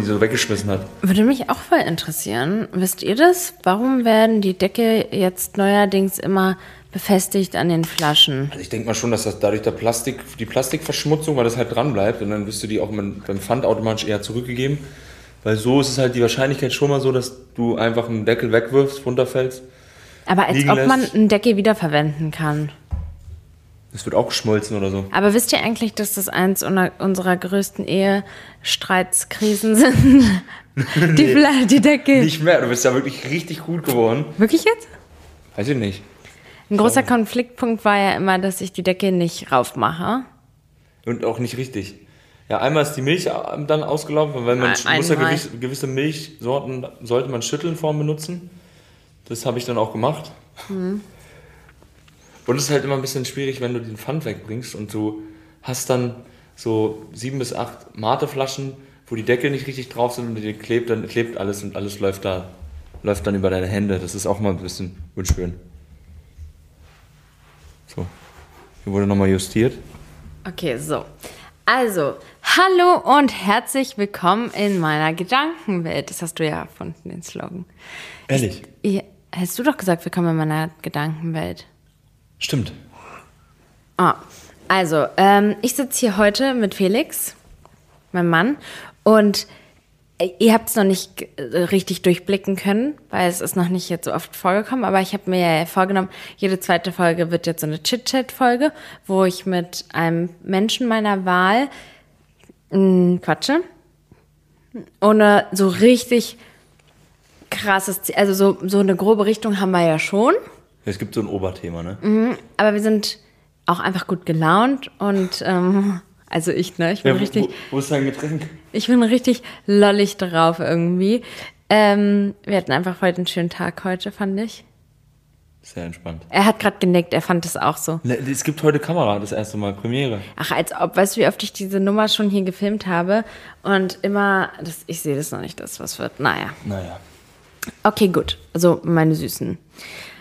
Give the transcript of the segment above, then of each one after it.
die so weggeschmissen hat. Würde mich auch voll interessieren. Wisst ihr das? Warum werden die Decke jetzt neuerdings immer befestigt an den Flaschen? Also ich denke mal schon, dass das dadurch der Plastik, die Plastikverschmutzung, weil das halt dran bleibt und dann wirst du die auch beim Pfand automatisch eher zurückgegeben. Weil so ist es halt die Wahrscheinlichkeit schon mal so, dass du einfach einen Deckel wegwirfst, runterfällst. Aber als ob man lässt. einen Deckel wiederverwenden kann. Es wird auch geschmolzen oder so. Aber wisst ihr eigentlich, dass das eins unser- unserer größten Ehestreitskrisen sind? die, Fla- die Decke. Nicht mehr, du bist ja wirklich richtig gut geworden. Wirklich jetzt? Weiß ich nicht. Ein großer Konfliktpunkt war ja immer, dass ich die Decke nicht raufmache. Und auch nicht richtig. Ja, einmal ist die Milch dann ausgelaufen, weil man Ein- muss ja einmal. gewisse, gewisse Milchsorten sollte man Schüttelnform benutzen. Das habe ich dann auch gemacht. Mhm. Und es ist halt immer ein bisschen schwierig, wenn du den Pfand wegbringst und du hast dann so sieben bis acht Mateflaschen, wo die Deckel nicht richtig drauf sind und dir klebt, dann klebt alles und alles läuft da, läuft dann über deine Hände. Das ist auch mal ein bisschen unschön. So. Hier wurde nochmal justiert. Okay, so. Also, hallo und herzlich willkommen in meiner Gedankenwelt. Das hast du ja erfunden, den Slogan. Ehrlich? Ja, Hast du doch gesagt, willkommen in meiner Gedankenwelt. Stimmt. Ah, also, ähm, ich sitze hier heute mit Felix, meinem Mann, und äh, ihr habt es noch nicht äh, richtig durchblicken können, weil es ist noch nicht jetzt so oft vorgekommen, aber ich habe mir ja vorgenommen, jede zweite Folge wird jetzt so eine Chit-Chat-Folge, wo ich mit einem Menschen meiner Wahl mh, quatsche. Ohne so richtig krasses Ziel, also so, so eine grobe Richtung haben wir ja schon. Es gibt so ein Oberthema, ne? Aber wir sind auch einfach gut gelaunt und ähm, also ich, ne? Ich bin Ja, wo, richtig, wo, wo ist dein Getränk? ich bin richtig lollig drauf irgendwie. Ähm, wir hatten einfach heute einen schönen Tag heute, fand ich. Sehr entspannt. Er hat gerade genickt, er fand es auch so. Ne, Es gibt heute Kamera, das erste Mal, Premiere. Ach, als ob, weißt du, wie oft ich diese Nummer schon hier gefilmt habe und immer, das, ich sehe das noch nicht, das was wird. Naja. Naja. Okay, gut. Also meine Süßen.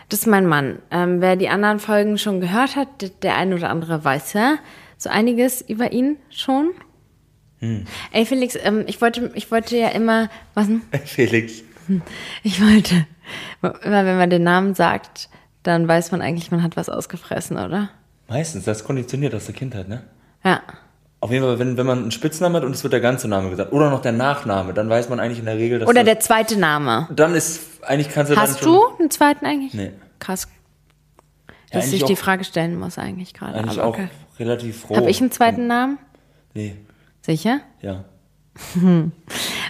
Das ist mein Mann. Ähm, wer die anderen Folgen schon gehört hat, der, eine oder andere weiß ja so einiges über ihn schon. Ey, Felix, ähm, ich wollte, ich wollte ja immer, was denn? Felix. Ich wollte, immer wenn man den Namen sagt, dann weiß man eigentlich, man hat was ausgefressen, oder? Meistens, das konditioniert aus der Kindheit, ne? Ja. Auf jeden Fall, wenn, wenn man einen Spitznamen hat und es wird der ganze Name gesagt, oder noch der Nachname, dann weiß man eigentlich in der Regel, dass Oder der zweite Name. dann ist, eigentlich kannst du Hast dann schon, du einen zweiten eigentlich? Nee. Krass. Ja, Dass ich eigentlich die auch- Frage stellen muss eigentlich gerade. eigentlich aber auch okay. relativ froh. Habe ich einen zweiten Namen? Nee, Sicher? ja.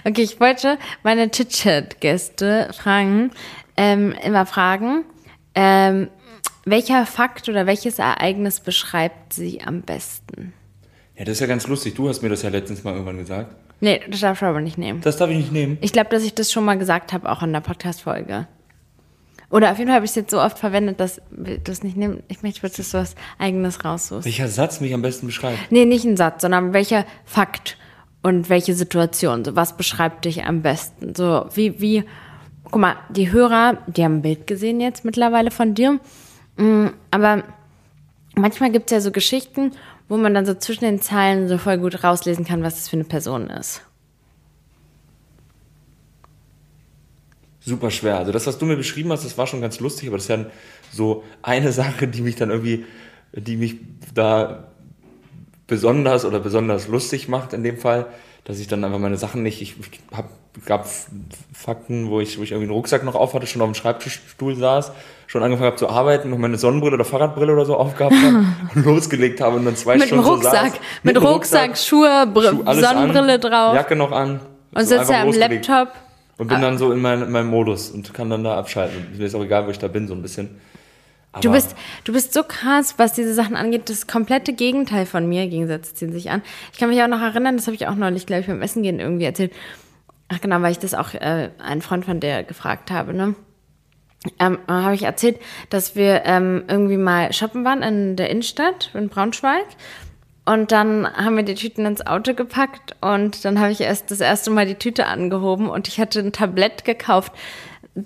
Okay, ich wollte meine Chit-Chat-Gäste fragen, ähm, immer fragen, ähm, welcher Fakt oder welches Ereignis beschreibt sie am besten? Ja, das ist ja ganz lustig. Du hast mir das ja letztens mal irgendwann gesagt. Nee, das darfst du aber nicht nehmen. Das darf ich nicht nehmen. Ich glaube, dass ich das schon mal gesagt habe, auch in der Podcast-Folge. Oder auf jeden Fall habe ich es jetzt so oft verwendet, dass wir das nicht nehmen. Ich möchte dass du was Eigenes raussuchst. Welcher Satz mich am besten beschreibt? Nee, nicht ein Satz, sondern welcher Fakt und welche Situation. So, was beschreibt dich am besten? So, wie, wie, guck mal, die Hörer, die haben ein Bild gesehen jetzt mittlerweile von dir. Mm, Aber manchmal gibt es ja so Geschichten, wo man dann so zwischen den Zeilen so voll gut rauslesen kann, was das für eine Person ist. super schwer. Also das, was du mir beschrieben hast, das war schon ganz lustig, aber das ist ja so eine Sache, die mich dann irgendwie, die mich da besonders oder besonders lustig macht in dem Fall, dass ich dann einfach meine Sachen nicht, ich hab, gab Fakten, wo ich, wo ich irgendwie einen Rucksack noch auf hatte, schon auf dem Schreibtischstuhl saß, schon angefangen habe zu arbeiten, noch meine Sonnenbrille oder Fahrradbrille oder so aufgehabt habe und losgelegt habe und dann zwei Mit Stunden so Rucksack, saß. mit, dem Rucksack, Schuhe, Br Schuh, Sonnenbrille an, drauf Jacke noch an. und so sitzt ja am. Laptop. Und bin dann so in, mein, in meinem Modus und kann dann da abschalten. Mir ist auch egal, wo ich da bin, so ein bisschen. Aber Du bist, du bist so krass, was diese Sachen angeht. Das komplette Gegenteil von mir. Gegensätze ziehen sich an. Ich kann mich auch noch erinnern, das habe ich auch neulich, glaube ich, beim Essen gehen irgendwie erzählt. Ach genau, weil ich das auch äh, einen Freund von der gefragt habe, ne? Ähm, habe ich erzählt, dass wir ähm, irgendwie mal shoppen waren in der Innenstadt in Braunschweig. Und dann haben wir die Tüten ins Auto gepackt und dann habe ich erst das erste Mal die Tüte angehoben und ich hatte ein Tablett gekauft äh,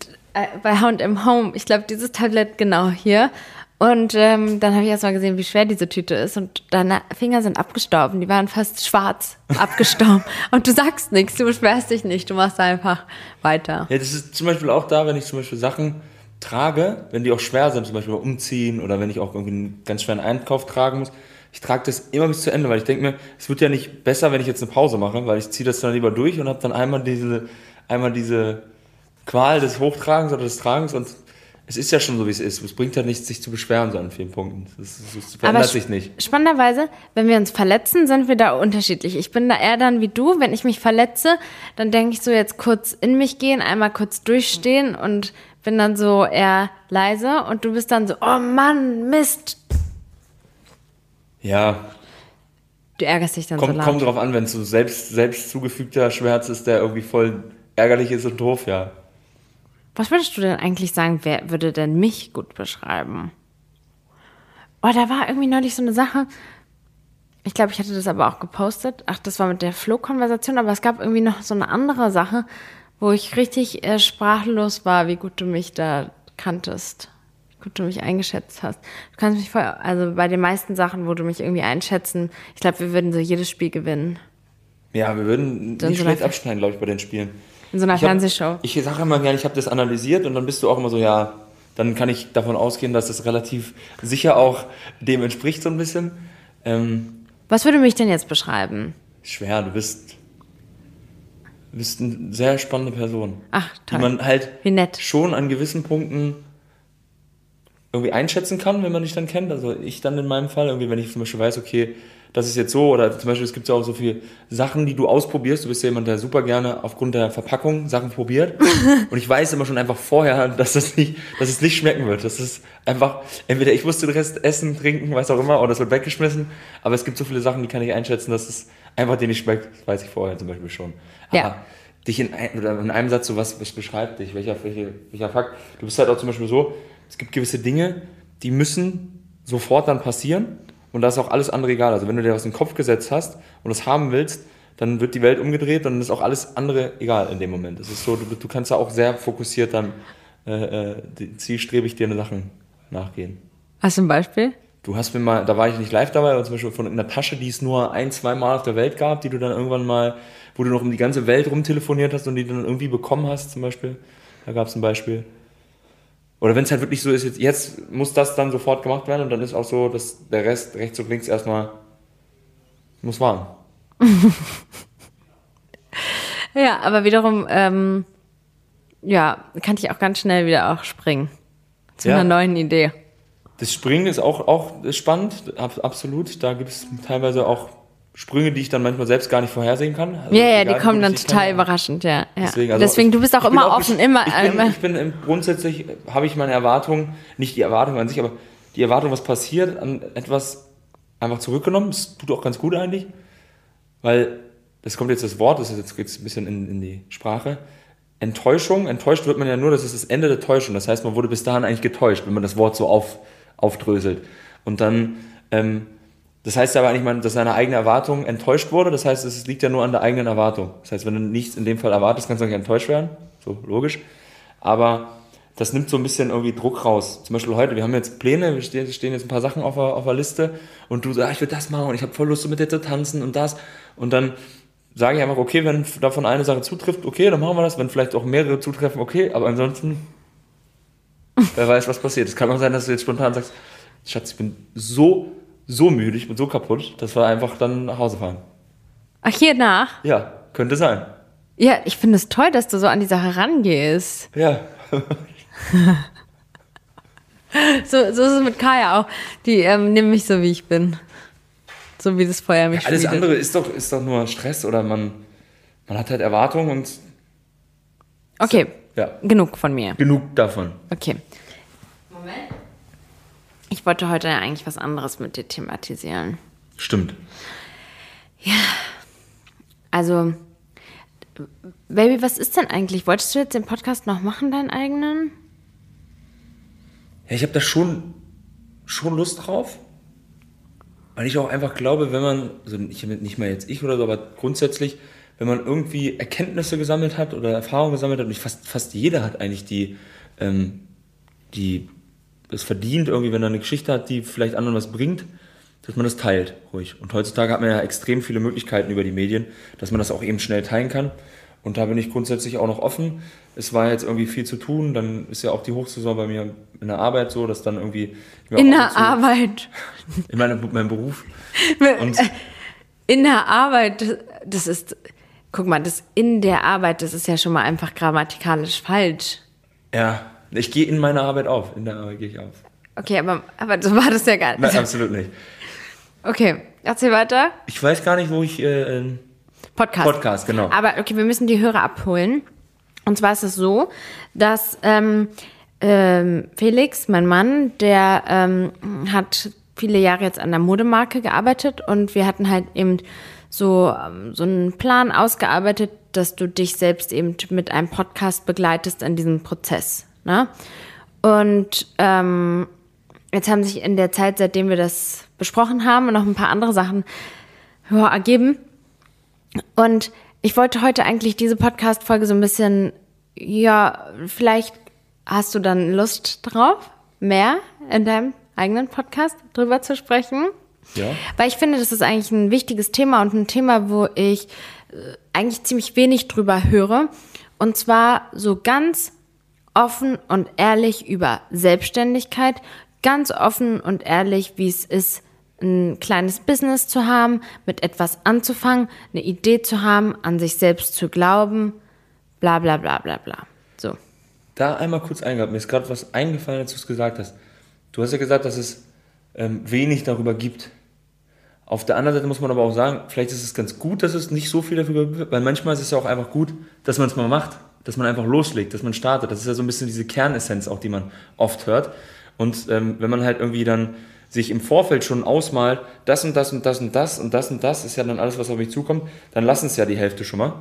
bei H&M Home. Ich glaube, dieses Tablett genau hier. Und ähm, dann habe ich erst mal gesehen, wie schwer diese Tüte ist. Und deine Finger sind abgestorben. Die waren fast schwarz abgestorben. und du sagst nichts, du beschwerst dich nicht. Du machst einfach weiter. Ja, das ist zum Beispiel auch da, wenn ich zum Beispiel Sachen trage, wenn die auch schwer sind, zum Beispiel umziehen oder wenn ich auch irgendwie einen ganz schweren Einkauf tragen muss. Ich trage das immer bis zu Ende, weil ich denke mir, es wird ja nicht besser, wenn ich jetzt eine Pause mache, weil ich ziehe das dann lieber durch und habe dann einmal diese, einmal diese Qual des Hochtragens oder des Tragens und es ist ja schon so, wie es ist. Es bringt ja nichts, sich zu beschweren, so an vielen Punkten. Das, das verändert sich nicht. Spannenderweise, wenn wir uns verletzen, sind wir da unterschiedlich. Ich bin da eher dann wie du. Wenn ich mich verletze, dann denke ich so jetzt kurz in mich gehen, einmal kurz durchstehen und bin dann so eher leise. Und du bist dann so, oh Mann, Mist. Ja. Du ärgerst dich dann kommt, so laut. Kommt drauf an, wenn es so selbst, selbst zugefügter Schmerz ist, der irgendwie voll ärgerlich ist und doof, ja. Was würdest du denn eigentlich sagen, wer würde denn mich gut beschreiben? Oh, da war irgendwie neulich so eine Sache. Ich glaube, ich hatte das aber auch gepostet. Ach, das war mit der Flo-Konversation, aber es gab irgendwie noch so eine andere Sache, wo ich richtig äh, sprachlos war, wie gut du mich da kanntest. Wie gut du mich eingeschätzt hast. Du kannst mich voll, also bei den meisten Sachen, wo du mich irgendwie einschätzen, ich glaube, wir würden so jedes Spiel gewinnen. Ja, wir würden nicht so schlecht abschneiden, glaube ich, bei den Spielen. In so einer Ich hab- Fernsehshow. Ich sage immer gerne, ich habe das analysiert und dann bist du auch immer so, ja, dann kann ich davon ausgehen, dass das relativ sicher auch dem entspricht so ein bisschen. Ähm, Was würde mich denn jetzt beschreiben? schwer, du bist, du bist eine sehr spannende Person. Ach, Die toll. man halt Wie nett. schon an gewissen Punkten irgendwie einschätzen kann, wenn man dich dann kennt. Also ich dann in meinem Fall, irgendwie, wenn ich zum Beispiel weiß, okay, das ist jetzt so, oder zum Beispiel, es gibt ja auch so viele Sachen, die du ausprobierst. Du bist ja jemand, der super gerne aufgrund der Verpackung Sachen probiert. Und ich weiß immer schon einfach vorher, dass das nicht, dass es nicht schmecken wird. Das ist einfach, entweder ich muss den Rest essen, trinken, was auch immer, oder es wird weggeschmissen. Aber es gibt so viele Sachen, die kann ich einschätzen, dass es einfach dir nicht schmeckt. Das weiß ich vorher zum Beispiel schon. Ja. Aber dich in, ein, oder in einem Satz so was, was beschreibt dich, welcher, welcher, welcher Fakt. Du bist halt auch zum Beispiel so, es gibt gewisse Dinge, die müssen sofort dann passieren und da ist auch alles andere egal. Also wenn du dir was in den Kopf gesetzt hast und das haben willst, dann wird die Welt umgedreht und dann ist auch alles andere egal in dem Moment. Es ist so, du, du kannst da auch sehr fokussiert dann äh, äh, zielstrebig dir Sachen nachgehen. Hast du ein Beispiel? Du hast mir mal, da war ich nicht live dabei, aber zum Beispiel von einer Tasche, die es nur ein, zwei Mal auf der Welt gab, die du dann irgendwann mal, wo du noch um die ganze Welt rumtelefoniert hast und die du dann irgendwie bekommen hast, zum Beispiel. Da gab es ein Beispiel. Oder wenn es halt wirklich so ist, jetzt, jetzt muss das dann sofort gemacht werden und dann ist auch so, dass der Rest rechts und links erstmal muss warten. Ja, aber wiederum, ähm, ja, kann ich auch ganz schnell wieder auch springen. Zu Ja. einer neuen Idee. Das Springen ist auch, auch spannend, ab, absolut. Da gibt es teilweise auch Sprünge, die ich dann manchmal selbst gar nicht vorhersehen kann. Also Ja, ja, die kommen ich dann total kenne. überraschend, ja. ja. Deswegen, Deswegen, also du bist auch ich immer offen, ges- immer. Ich bin, immer ich bin im, grundsätzlich, habe ich meine Erwartungen, nicht die Erwartung an sich, aber die Erwartung, was passiert, an etwas einfach zurückgenommen. Das tut auch ganz gut eigentlich, weil das kommt jetzt das Wort, das ist jetzt geht's ein bisschen in, in die Sprache. Enttäuschung, enttäuscht wird man ja nur, das ist das Ende der Täuschung. Das heißt, man wurde bis dahin eigentlich getäuscht, wenn man das Wort so auf, aufdröselt. Und dann, ähm, das heißt aber eigentlich, dass seine eigene Erwartung enttäuscht wurde. Das heißt, es liegt ja nur an der eigenen Erwartung. Das heißt, wenn du nichts in dem Fall erwartest, kannst du nicht enttäuscht werden. So, logisch. Aber das nimmt so ein bisschen irgendwie Druck raus. Zum Beispiel heute, wir haben jetzt Pläne, wir stehen, jetzt ein paar Sachen auf der, auf der Liste und du sagst, ah, ich will das machen und ich habe voll Lust, mit dir zu tanzen und das. Und dann sage ich einfach, okay, wenn davon eine Sache zutrifft, okay, dann machen wir das. Wenn vielleicht auch mehrere zutreffen, okay, aber ansonsten, wer weiß, was passiert. Es kann auch sein, dass du jetzt spontan sagst, Schatz, ich bin so, so müde, ich bin so kaputt, dass wir einfach dann nach Hause fahren. Ach, hier nach? Ja, könnte sein. Ja, ich finde es toll, dass du so an die Sache rangehst. Ja. So, so ist es mit Kaya auch. Die ähm, nimmt mich so, wie ich bin. So wie das Feuer mich Alles schmiedet. andere ist doch, ist doch nur Stress oder man, man hat halt Erwartungen und Okay, ja, genug von mir. genug davon. Okay. Ich wollte heute ja eigentlich was anderes mit dir thematisieren. Stimmt. Also, Baby, was ist denn eigentlich? Wolltest du jetzt den Podcast noch machen, deinen eigenen? Ja, ich habe da schon, schon Lust drauf. Weil ich auch einfach glaube, wenn man, also nicht, nicht mal jetzt ich oder so, aber grundsätzlich, wenn man irgendwie Erkenntnisse gesammelt hat oder Erfahrungen gesammelt hat, und ich fast, fast jeder hat eigentlich die, ähm, die es verdient, irgendwie, wenn er eine Geschichte hat, die vielleicht anderen was bringt, dass man das teilt, ruhig. Und heutzutage hat man ja extrem viele Möglichkeiten über die Medien, dass man das auch eben schnell teilen kann. Und da bin ich grundsätzlich auch noch offen. Es war jetzt irgendwie viel zu tun. Dann ist ja auch die Hochsaison bei mir in der Arbeit so, dass dann irgendwie. In der Arbeit. In meinem, meinem Beruf. Und in der Arbeit, das ist. Guck mal, das in der Arbeit, das ist ja schon mal einfach grammatikalisch falsch. Ja, ich gehe in meiner Arbeit auf. In der Arbeit gehe ich auf. Okay, aber, aber so war das ja gar nicht. Nein, absolut nicht. Okay, erzähl weiter. Ich weiß gar nicht, wo ich. Äh, Podcast. Podcast, genau. Aber okay, wir müssen die Hörer abholen. Und zwar ist es so, dass ähm, ähm, Felix, mein Mann, der ähm, hat viele Jahre jetzt an der Modemarke gearbeitet und wir hatten halt eben so, ähm, so einen Plan ausgearbeitet, dass du dich selbst eben mit einem Podcast begleitest in diesem Prozess. Ne? Und ähm, jetzt haben sich in der Zeit, seitdem wir das besprochen haben, noch ein paar andere Sachen ja, ergeben. Und ich wollte heute eigentlich diese Podcast-Folge so ein bisschen, ja, vielleicht hast du dann Lust drauf, mehr in deinem eigenen Podcast drüber zu sprechen. Ja. Weil ich finde, das ist eigentlich ein wichtiges Thema und ein Thema, wo ich äh, eigentlich ziemlich wenig drüber höre. Und zwar so ganz offen und ehrlich über Selbstständigkeit, ganz offen und ehrlich, wie es ist, ein kleines Business zu haben, mit etwas anzufangen, eine Idee zu haben, an sich selbst zu glauben, bla bla bla bla bla. So. Da einmal kurz eingehabt, mir ist gerade was eingefallen, als du es gesagt hast. Du hast ja gesagt, dass es ähm, wenig darüber gibt. Auf der anderen Seite muss man aber auch sagen, vielleicht ist es ganz gut, dass es nicht so viel darüber gibt, weil manchmal ist es ja auch einfach gut, dass man es mal macht, dass man einfach loslegt, dass man startet. Das ist ja so ein bisschen diese Kernessenz auch, die man oft hört. Und ähm, wenn man halt irgendwie dann sich im Vorfeld schon ausmalt, das und das und das und das und das und das ist ja dann alles, was auf mich zukommt, dann lassen es ja die Hälfte schon mal.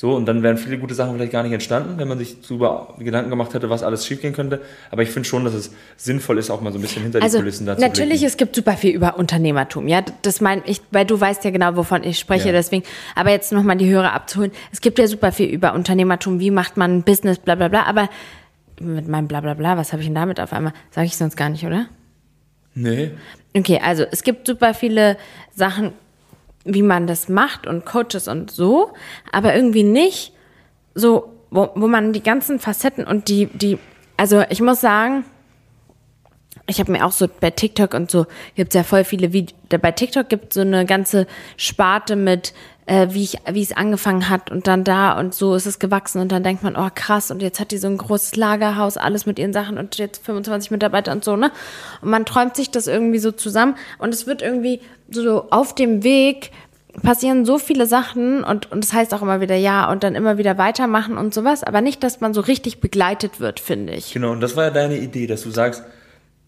So, und dann wären viele gute Sachen vielleicht gar nicht entstanden, wenn man sich darüber Gedanken gemacht hätte, was alles schiefgehen könnte. Aber ich finde schon, dass es sinnvoll ist, auch mal so ein bisschen hinter also, die Kulissen dazu Natürlich, es gibt super viel über Unternehmertum. Ja, das meine ich, weil du weißt ja genau, wovon ich spreche, ja. deswegen. Aber jetzt nochmal die Hörer abzuholen. Es gibt ja super viel über Unternehmertum. Wie macht man ein Business, bla, bla, bla. Aber mit meinem bla, bla, bla, was habe ich denn damit auf einmal? Sage ich sonst gar nicht, oder? Nee. Okay, also es gibt super viele Sachen, wie man das macht und Coaches und so, aber irgendwie nicht so, wo, wo man die ganzen Facetten und die, die, also ich muss sagen, ich habe mir auch so bei TikTok und so gibt es ja voll viele Videos. Bei TikTok gibt es so eine ganze Sparte mit äh, wie, ich, wie es angefangen hat und dann da und so ist es gewachsen und dann denkt man, oh krass, und jetzt hat die so ein großes Lagerhaus, alles mit ihren Sachen und jetzt 25 Mitarbeiter und so, ne? Und man träumt sich das irgendwie so zusammen und es wird irgendwie so auf dem Weg passieren so viele Sachen und, und das heißt auch immer wieder ja und dann immer wieder weitermachen und sowas, aber nicht, dass man so richtig begleitet wird, finde ich. Genau, und das war ja deine Idee, dass du sagst,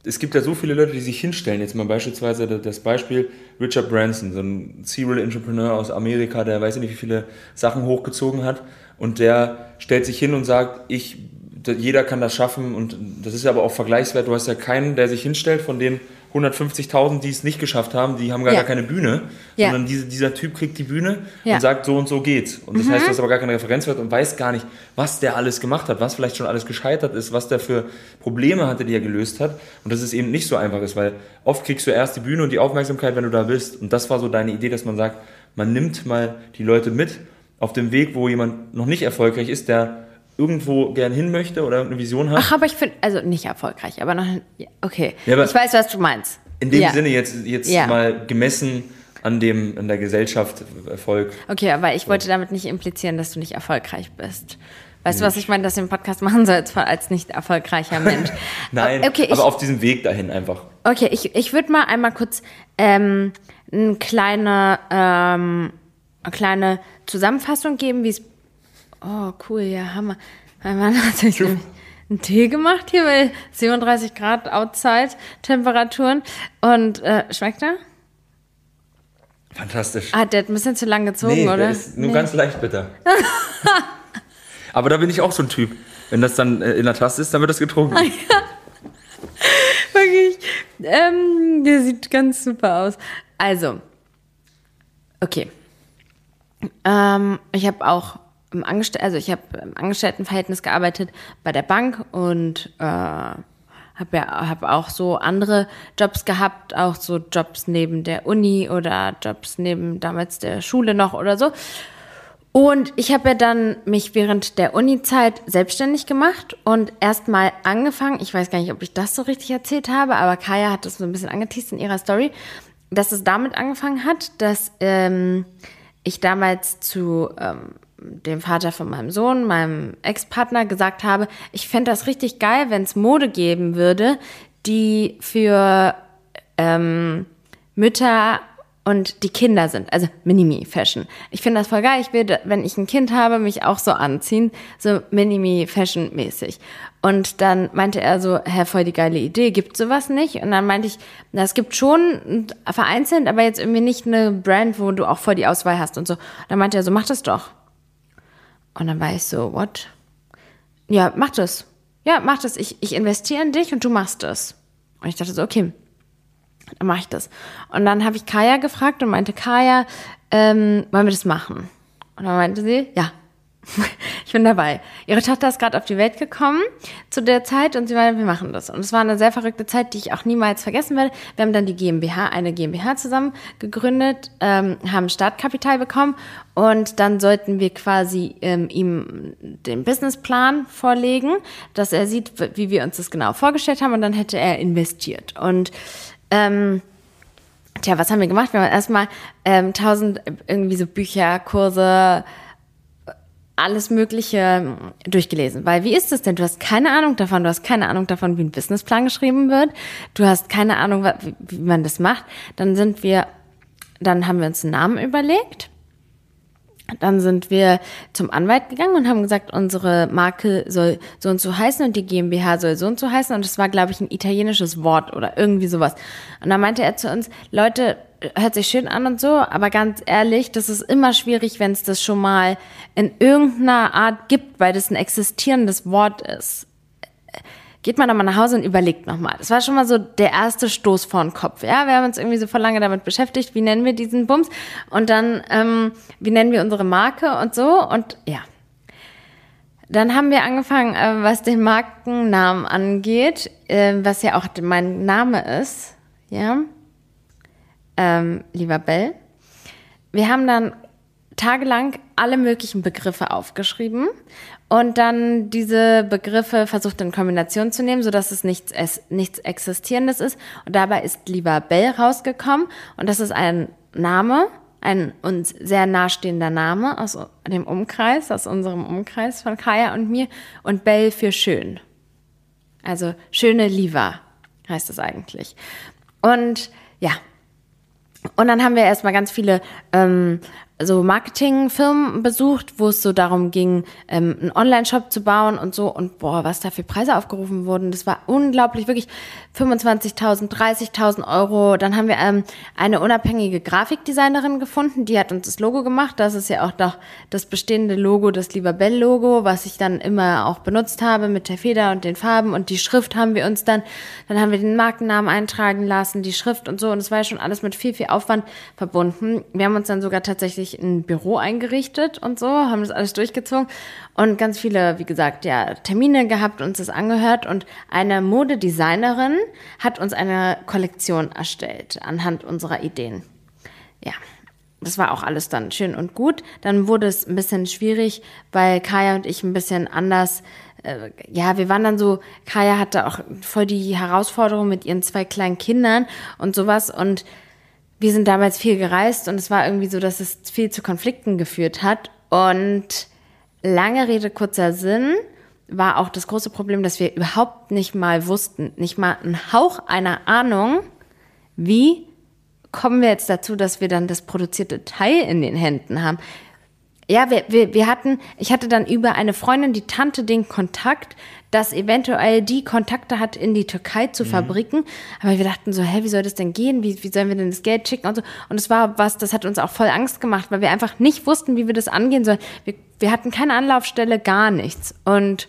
es gibt ja so viele Leute, die sich hinstellen. Jetzt mal beispielsweise das Beispiel Richard Branson, so ein Serial Entrepreneur aus Amerika, der weiß nicht, wie viele Sachen hochgezogen hat. Und der stellt sich hin und sagt, ich, jeder kann das schaffen. Und das ist ja aber auch vergleichswert. Du hast ja keinen, der sich hinstellt von den 150.000, die es nicht geschafft haben, die haben gar, ja. gar keine Bühne, ja. sondern diese, dieser Typ kriegt die Bühne ja. und sagt, so und so geht's. Und das mhm. heißt, du hast aber gar keine Referenzwert und weiß gar nicht, was der alles gemacht hat, was vielleicht schon alles gescheitert ist, was der für Probleme hatte, die er gelöst hat. Und dass es eben nicht so einfach ist, weil oft kriegst du erst die Bühne und die Aufmerksamkeit, wenn du da bist. Und das war so deine Idee, dass man sagt, man nimmt mal die Leute mit auf dem Weg, wo jemand noch nicht erfolgreich ist, der irgendwo gern hin möchte oder eine Vision hat. Ach, aber ich finde, also nicht erfolgreich, aber noch, okay. Ja, aber ich weiß, was du meinst. In dem ja. Sinne jetzt, jetzt ja. mal gemessen an dem, an der Gesellschaft Erfolg. Okay, aber ich wollte damit nicht implizieren, dass du nicht erfolgreich bist. Weißt du, was ich meine, dass du den Podcast machen sollst als nicht erfolgreicher Mensch? Nein, okay, aber ich, auf diesem Weg dahin einfach. Okay, ich, ich würde mal einmal kurz ähm, eine kleine, ähm, eine kleine Zusammenfassung geben, wie es Oh, cool, ja, Hammer. Mein Mann hat sich einen Tee gemacht hier bei 37 Grad Outside Temperaturen. Und äh, schmeckt er? Fantastisch. Ah, der hat ein bisschen zu lang gezogen, nee, oder? Der ist nur nee. ganz leicht bitter. Aber da bin ich auch so ein Typ. Wenn das dann äh, in der Tasse ist, dann wird das getrunken. Ah, ja. Wirklich. Ähm, der sieht ganz super aus. Also, okay. Ähm, ich habe auch im Angestell also ich habe im Angestelltenverhältnis gearbeitet bei der Bank und äh, habe ja hab auch so andere Jobs gehabt, auch so Jobs neben der Uni oder Jobs neben damals der Schule noch oder so. Und ich habe ja dann mich während der Uni-Zeit selbstständig gemacht und erstmal angefangen, ich weiß gar nicht, ob ich das so richtig erzählt habe, aber Kaya hat das so ein bisschen angeteased in ihrer Story, dass es damit angefangen hat, dass ähm, ich damals zu ähm, dem Vater von meinem Sohn, meinem Ex-Partner, gesagt habe, ich fände das richtig geil, wenn es Mode geben würde, die für ähm, Mütter und die Kinder sind, also Minimi-Fashion. Ich finde das voll geil. Ich will, wenn ich ein Kind habe, mich auch so anziehen, so Minimi-Fashion-mäßig. Und dann meinte er so, Herr, voll die geile Idee, gibt sowas nicht? Und dann meinte ich, na, es gibt schon vereinzelt, aber jetzt irgendwie nicht eine Brand, wo du auch voll die Auswahl hast und so. Und dann meinte er so, mach das doch. Und dann war ich so, what? Ja, mach das. Ja, mach das. Ich, ich investiere in dich und du machst das. Und ich dachte so, okay, dann mache ich das. Und dann habe ich Kaya gefragt und meinte, Kaya, ähm, wollen wir das machen? Und dann meinte sie, ja, ich bin dabei. Ihre Tochter ist gerade auf die Welt gekommen zu der Zeit und sie meinte, wir machen das. Und es war eine sehr verrückte Zeit, die ich auch niemals vergessen werde. Wir haben dann die GmbH, eine GmbH zusammen gegründet, ähm, haben Startkapital bekommen und dann sollten wir quasi ähm, ihm den Businessplan vorlegen, dass er sieht, wie wir uns das genau vorgestellt haben und dann hätte er investiert. Und ähm, tja, was haben wir gemacht? Wir haben erstmal ähm, tausend irgendwie so Bücher, Kurse, alles Mögliche durchgelesen. Weil wie ist es denn? Du hast keine Ahnung davon, du hast keine Ahnung davon, wie ein Businessplan geschrieben wird, du hast keine Ahnung, wie, wie man das macht. Dann sind wir, dann haben wir uns einen Namen überlegt dann sind wir zum Anwalt gegangen und haben gesagt, unsere Marke soll so und so heißen und die GmbH soll so und so heißen. Und das war, glaube ich, ein italienisches Wort oder irgendwie sowas. Und dann meinte er zu uns, Leute, hört sich schön an und so, aber ganz ehrlich, das ist immer schwierig, wenn es das schon mal in irgendeiner Art gibt, weil das ein existierendes Wort ist geht man dann mal nach Hause und überlegt nochmal. Das war schon mal so der erste Stoß vor den Kopf. Ja, wir haben uns irgendwie so vor lange damit beschäftigt, wie nennen wir diesen Bums und dann, ähm, wie nennen wir unsere Marke und so und ja. Dann haben wir angefangen, äh, was den Markennamen angeht, äh, was ja auch mein Name ist, ja, ähm, lieber Bell. Wir haben dann tagelang alle möglichen Begriffe aufgeschrieben und dann diese Begriffe versucht in Kombination zu nehmen, sodass es nichts, es, nichts Existierendes ist. Und dabei ist lieber Bell rausgekommen. Und das ist ein Name, ein uns sehr nahestehender Name aus dem Umkreis, aus unserem Umkreis von Kaya und mir. Und Bell für schön. Also schöne Liva heißt es eigentlich. Und ja, und dann haben wir erstmal ganz viele ähm, so Marketingfirmen besucht, wo es so darum ging, ähm, einen Online-Shop zu bauen und so. Und boah, was da für Preise aufgerufen wurden, das war unglaublich, wirklich 25.000, 30.000 Euro. Dann haben wir ähm, eine unabhängige Grafikdesignerin gefunden, die hat uns das Logo gemacht. Das ist ja auch doch das bestehende Logo, das Lieber Bell-Logo, was ich dann immer auch benutzt habe mit der Feder und den Farben. Und die Schrift haben wir uns dann, dann haben wir den Markennamen eintragen lassen, die Schrift und so. Und es war ja schon alles mit viel, viel Aufwand verbunden. Wir haben uns dann sogar tatsächlich sich ein Büro eingerichtet und so, haben das alles durchgezogen und ganz viele, wie gesagt, ja, Termine gehabt, uns das angehört und eine Modedesignerin hat uns eine Kollektion erstellt anhand unserer Ideen. Ja. Das war auch alles dann schön und gut. Dann wurde es ein bisschen schwierig, weil Kaya und ich ein bisschen anders äh, ja, wir waren dann so, Kaya hatte auch voll die Herausforderung mit ihren zwei kleinen Kindern und sowas und wir sind damals viel gereist und es war irgendwie so, dass es viel zu Konflikten geführt hat. Und lange Rede, kurzer Sinn, war auch das große Problem, dass wir überhaupt nicht mal wussten, nicht mal einen Hauch einer Ahnung, wie kommen wir jetzt dazu, dass wir dann das produzierte Teil in den Händen haben. Ja, wir, wir, wir hatten, ich hatte dann über eine Freundin, die Tante, den Kontakt, dass eventuell die Kontakte hat in die Türkei zu mhm. Fabriken. Aber wir dachten so, hä, wie soll das denn gehen? Wie, wie sollen wir denn das Geld schicken und so? Und es war was, das hat uns auch voll Angst gemacht, weil wir einfach nicht wussten, wie wir das angehen sollen. Wir, wir hatten keine Anlaufstelle, gar nichts. Und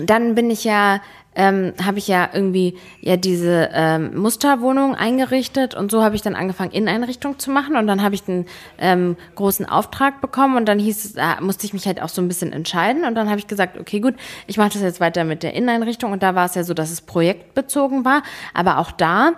dann bin ich ja ähm, habe ich ja irgendwie ja diese ähm, Musterwohnung eingerichtet und so habe ich dann angefangen, Inneneinrichtung zu machen und dann habe ich einen ähm, großen Auftrag bekommen und dann hieß es, da musste ich mich halt auch so ein bisschen entscheiden und dann habe ich gesagt, okay, gut, ich mache das jetzt weiter mit der Inneneinrichtung und da war es ja so, dass es projektbezogen war, aber auch da,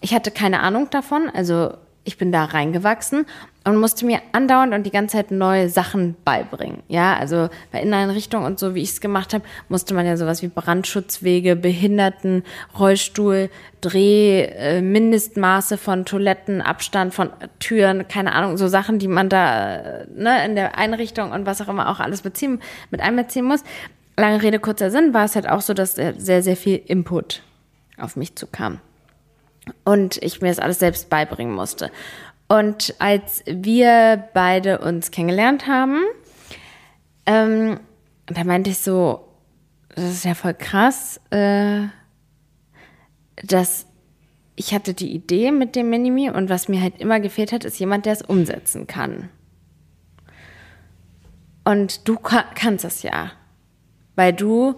ich hatte keine Ahnung davon, also ich bin da reingewachsen und musste mir andauernd und die ganze Zeit neue Sachen beibringen. Ja, also bei Inneneinrichtung und so, wie ich es gemacht habe, musste man ja sowas wie Brandschutzwege, Behinderten, Rollstuhl, Dreh, äh, Mindestmaße von Toiletten, Abstand von Türen, keine Ahnung, so Sachen, die man da äh, ne, in der Einrichtung und was auch immer auch alles beziehen, mit einbeziehen muss. Lange Rede, kurzer Sinn, war es halt auch so, dass sehr, sehr viel Input auf mich zukam und ich mir das alles selbst beibringen musste. Und als wir beide uns kennengelernt haben, ähm, da meinte ich so, das ist ja voll krass, äh, dass ich hatte die Idee mit dem Minimi und was mir halt immer gefehlt hat, ist jemand, der es umsetzen kann. Und du kannst das ja, weil du.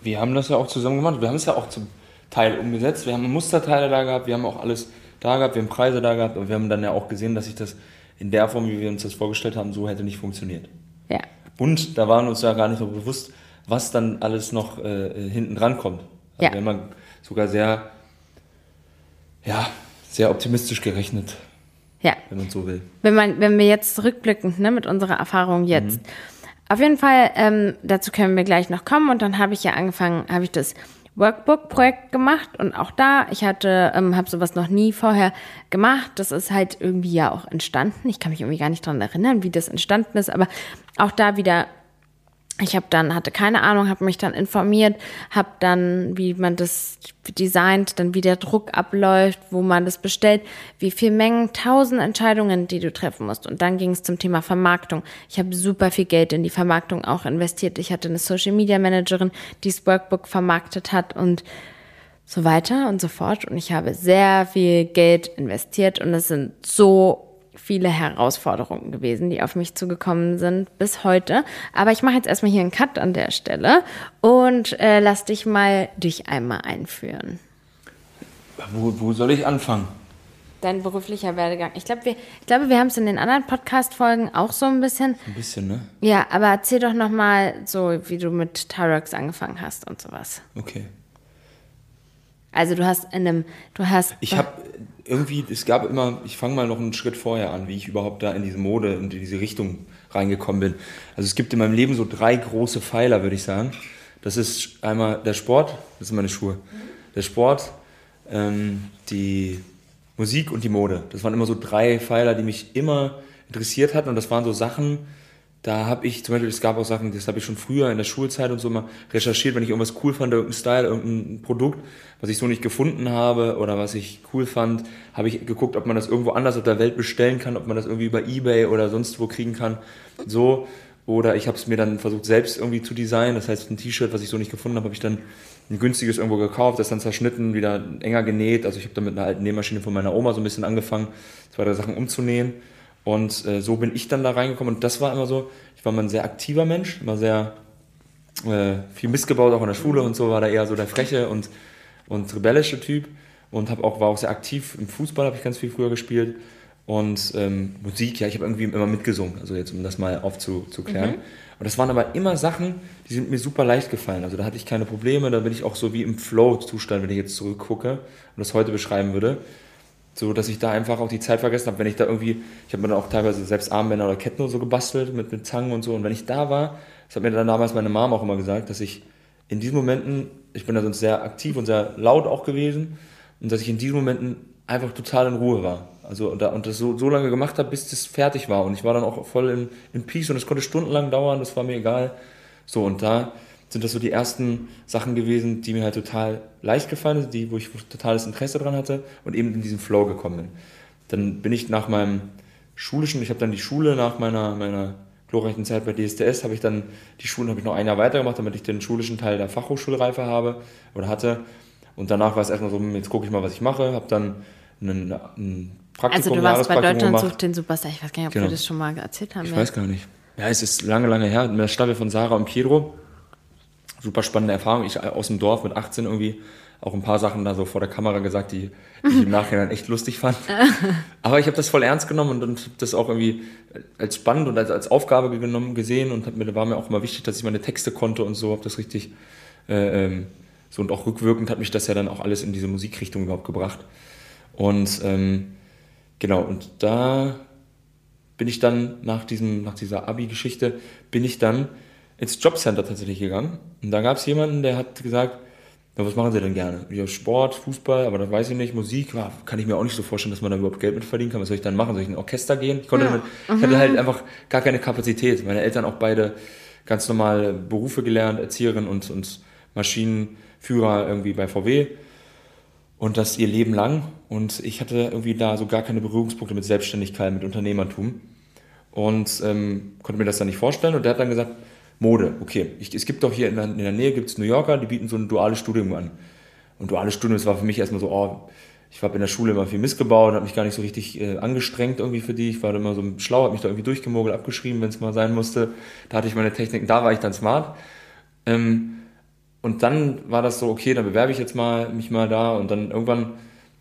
Wir haben das ja auch zusammen gemacht. Wir haben es ja auch zum Teil umgesetzt. Wir haben Musterteile da gehabt, wir haben auch alles da gehabt, wir haben Preise da gehabt und wir haben dann ja auch gesehen, dass sich das in der Form, wie wir uns das vorgestellt haben, so hätte nicht funktioniert. Ja. Und da waren uns ja gar nicht so bewusst, was dann alles noch äh, hinten dran kommt. Also ja. Wir haben sogar sehr, ja, sehr optimistisch gerechnet. Ja. Wenn man so will. Wenn, man, wenn wir jetzt zurückblicken, ne, mit unserer Erfahrung jetzt. Mhm. Auf jeden Fall, ähm, dazu können wir gleich noch kommen und dann habe ich ja angefangen, habe ich das Workbook-Projekt gemacht und auch da, ich hatte, ähm, habe sowas noch nie vorher gemacht. Das ist halt irgendwie ja auch entstanden. Ich kann mich irgendwie gar nicht dran erinnern, wie das entstanden ist, aber auch da wieder ich habe dann hatte keine Ahnung, habe mich dann informiert, habe dann, wie man das designt, dann wie der Druck abläuft, wo man das bestellt, wie viel Mengen, tausend Entscheidungen, die du treffen musst. Und dann ging es zum Thema Vermarktung. Ich habe super viel Geld in die Vermarktung auch investiert. Ich hatte eine Social Media Managerin, die das Workbook vermarktet hat und so weiter und so fort. Und ich habe sehr viel Geld investiert und es sind so viele Herausforderungen gewesen, die auf mich zugekommen sind bis heute. Aber ich mache jetzt erstmal hier einen Cut an der Stelle und äh, lass dich mal dich einmal einführen. Wo, wo soll ich anfangen? Dein beruflicher Werdegang. Ich, glaub, wir, ich glaube, wir haben es in den anderen Podcast-Folgen auch so ein bisschen. Ein bisschen, ne? Ja, aber erzähl doch nochmal so, wie du mit Tyrex angefangen hast und sowas. Okay. Also du hast in einem, du hast. Ich habe irgendwie, es gab immer, ich fange mal noch einen Schritt vorher an, wie ich überhaupt da in diese Mode und in diese Richtung reingekommen bin. Also es gibt in meinem Leben so drei große Pfeiler, würde ich sagen. Das ist einmal der Sport, das sind meine Schuhe. Der Sport, ähm, die Musik und die Mode. Das waren immer so drei Pfeiler, die mich immer interessiert hatten und das waren so Sachen, da habe ich zum Beispiel, es gab auch Sachen, das habe ich schon früher in der Schulzeit und so mal recherchiert, wenn ich irgendwas cool fand, irgendein Style, irgendein Produkt, was ich so nicht gefunden habe oder was ich cool fand, habe ich geguckt, ob man das irgendwo anders auf der Welt bestellen kann, ob man das irgendwie über Ebay oder sonst wo kriegen kann. So. Oder ich habe es mir dann versucht, selbst irgendwie zu designen. Das heißt, ein T-Shirt, was ich so nicht gefunden habe, habe ich dann ein günstiges irgendwo gekauft, das dann zerschnitten, wieder enger genäht. Also ich habe dann mit einer alten Nähmaschine von meiner Oma so ein bisschen angefangen, zwei, drei Sachen umzunähen. Und äh, so bin ich dann da reingekommen. Und das war immer so, ich war mal ein sehr aktiver Mensch, immer sehr äh, viel missgebaut, auch in der Schule und so, war da eher so der freche und, und rebellische Typ. Und hab auch, war auch sehr aktiv im Fußball, habe ich ganz viel früher gespielt. Und ähm, Musik, ja, ich habe irgendwie immer mitgesungen, also jetzt um das mal aufzuklären. Mhm. Und das waren aber immer Sachen, die sind mir super leicht gefallen. Also da hatte ich keine Probleme, da bin ich auch so wie im Flow-Zustand, wenn ich jetzt zurückgucke und das heute beschreiben würde so dass ich da einfach auch die Zeit vergessen habe, wenn ich da irgendwie, ich habe mir dann auch teilweise selbst Armbänder oder Ketten so gebastelt mit, mit Zangen und so und wenn ich da war, das hat mir dann damals meine Mom auch immer gesagt, dass ich in diesen Momenten, ich bin da sonst sehr aktiv und sehr laut auch gewesen und dass ich in diesen Momenten einfach total in Ruhe war. Also und, da, und das so, so lange gemacht habe, bis das fertig war und ich war dann auch voll in, in Peace und es konnte stundenlang dauern, das war mir egal. So und da sind das so die ersten Sachen gewesen, die mir halt total leicht gefallen sind, die, wo ich totales Interesse dran hatte und eben in diesen Flow gekommen bin. Dann bin ich nach meinem schulischen, ich habe dann die Schule nach meiner, meiner glorreichen Zeit bei DSDS, habe ich dann die Schulen habe ich noch ein Jahr weitergemacht, damit ich den schulischen Teil der Fachhochschulreife habe oder hatte. Und danach war es erstmal so, jetzt gucke ich mal, was ich mache, habe dann einen, einen Praktikum, Also du warst bei Deutschland sucht den Superstar, ich weiß gar nicht, ob genau. wir das schon mal erzählt haben. Ich ja. weiß gar nicht. Ja, es ist lange, lange her, mit der Staffel von Sarah und Pietro super spannende Erfahrung. Ich aus dem Dorf mit 18 irgendwie auch ein paar Sachen da so vor der Kamera gesagt, die, die ich im Nachhinein echt lustig fand. Aber ich habe das voll ernst genommen und, und das auch irgendwie als spannend und als, als Aufgabe genommen, gesehen und hab mir, war mir auch immer wichtig, dass ich meine Texte konnte und so, habe das richtig äh, ähm, so und auch rückwirkend hat mich das ja dann auch alles in diese Musikrichtung überhaupt gebracht. Und ähm, genau, und da bin ich dann nach, diesem, nach dieser Abi-Geschichte, bin ich dann ins Jobcenter tatsächlich gegangen. Und da gab es jemanden, der hat gesagt, na, was machen Sie denn gerne? Ja, Sport, Fußball, aber das weiß ich nicht, Musik, ja, kann ich mir auch nicht so vorstellen, dass man da überhaupt Geld mit verdienen kann. Was soll ich dann machen? Soll ich in ein Orchester gehen? Ich konnte ja. damit, ich hatte halt einfach gar keine Kapazität. Meine Eltern auch beide ganz normale Berufe gelernt, Erzieherin und, und Maschinenführer irgendwie bei VW. Und das ihr Leben lang. Und ich hatte irgendwie da so gar keine Berührungspunkte mit Selbstständigkeit, mit Unternehmertum. Und ähm, konnte mir das dann nicht vorstellen. Und der hat dann gesagt, Mode, okay. Ich, es gibt doch hier in der, in der Nähe gibt's New Yorker, die bieten so ein duales Studium an. Und duales Studium, das war für mich erstmal so, oh, ich habe in der Schule immer viel Mist gebaut, habe mich gar nicht so richtig äh, angestrengt irgendwie für die. Ich war da immer so schlau, habe mich da irgendwie durchgemogelt, abgeschrieben, wenn es mal sein musste. Da hatte ich meine Techniken, da war ich dann smart. Ähm, und dann war das so, okay, dann bewerbe ich jetzt mal mich mal da und dann irgendwann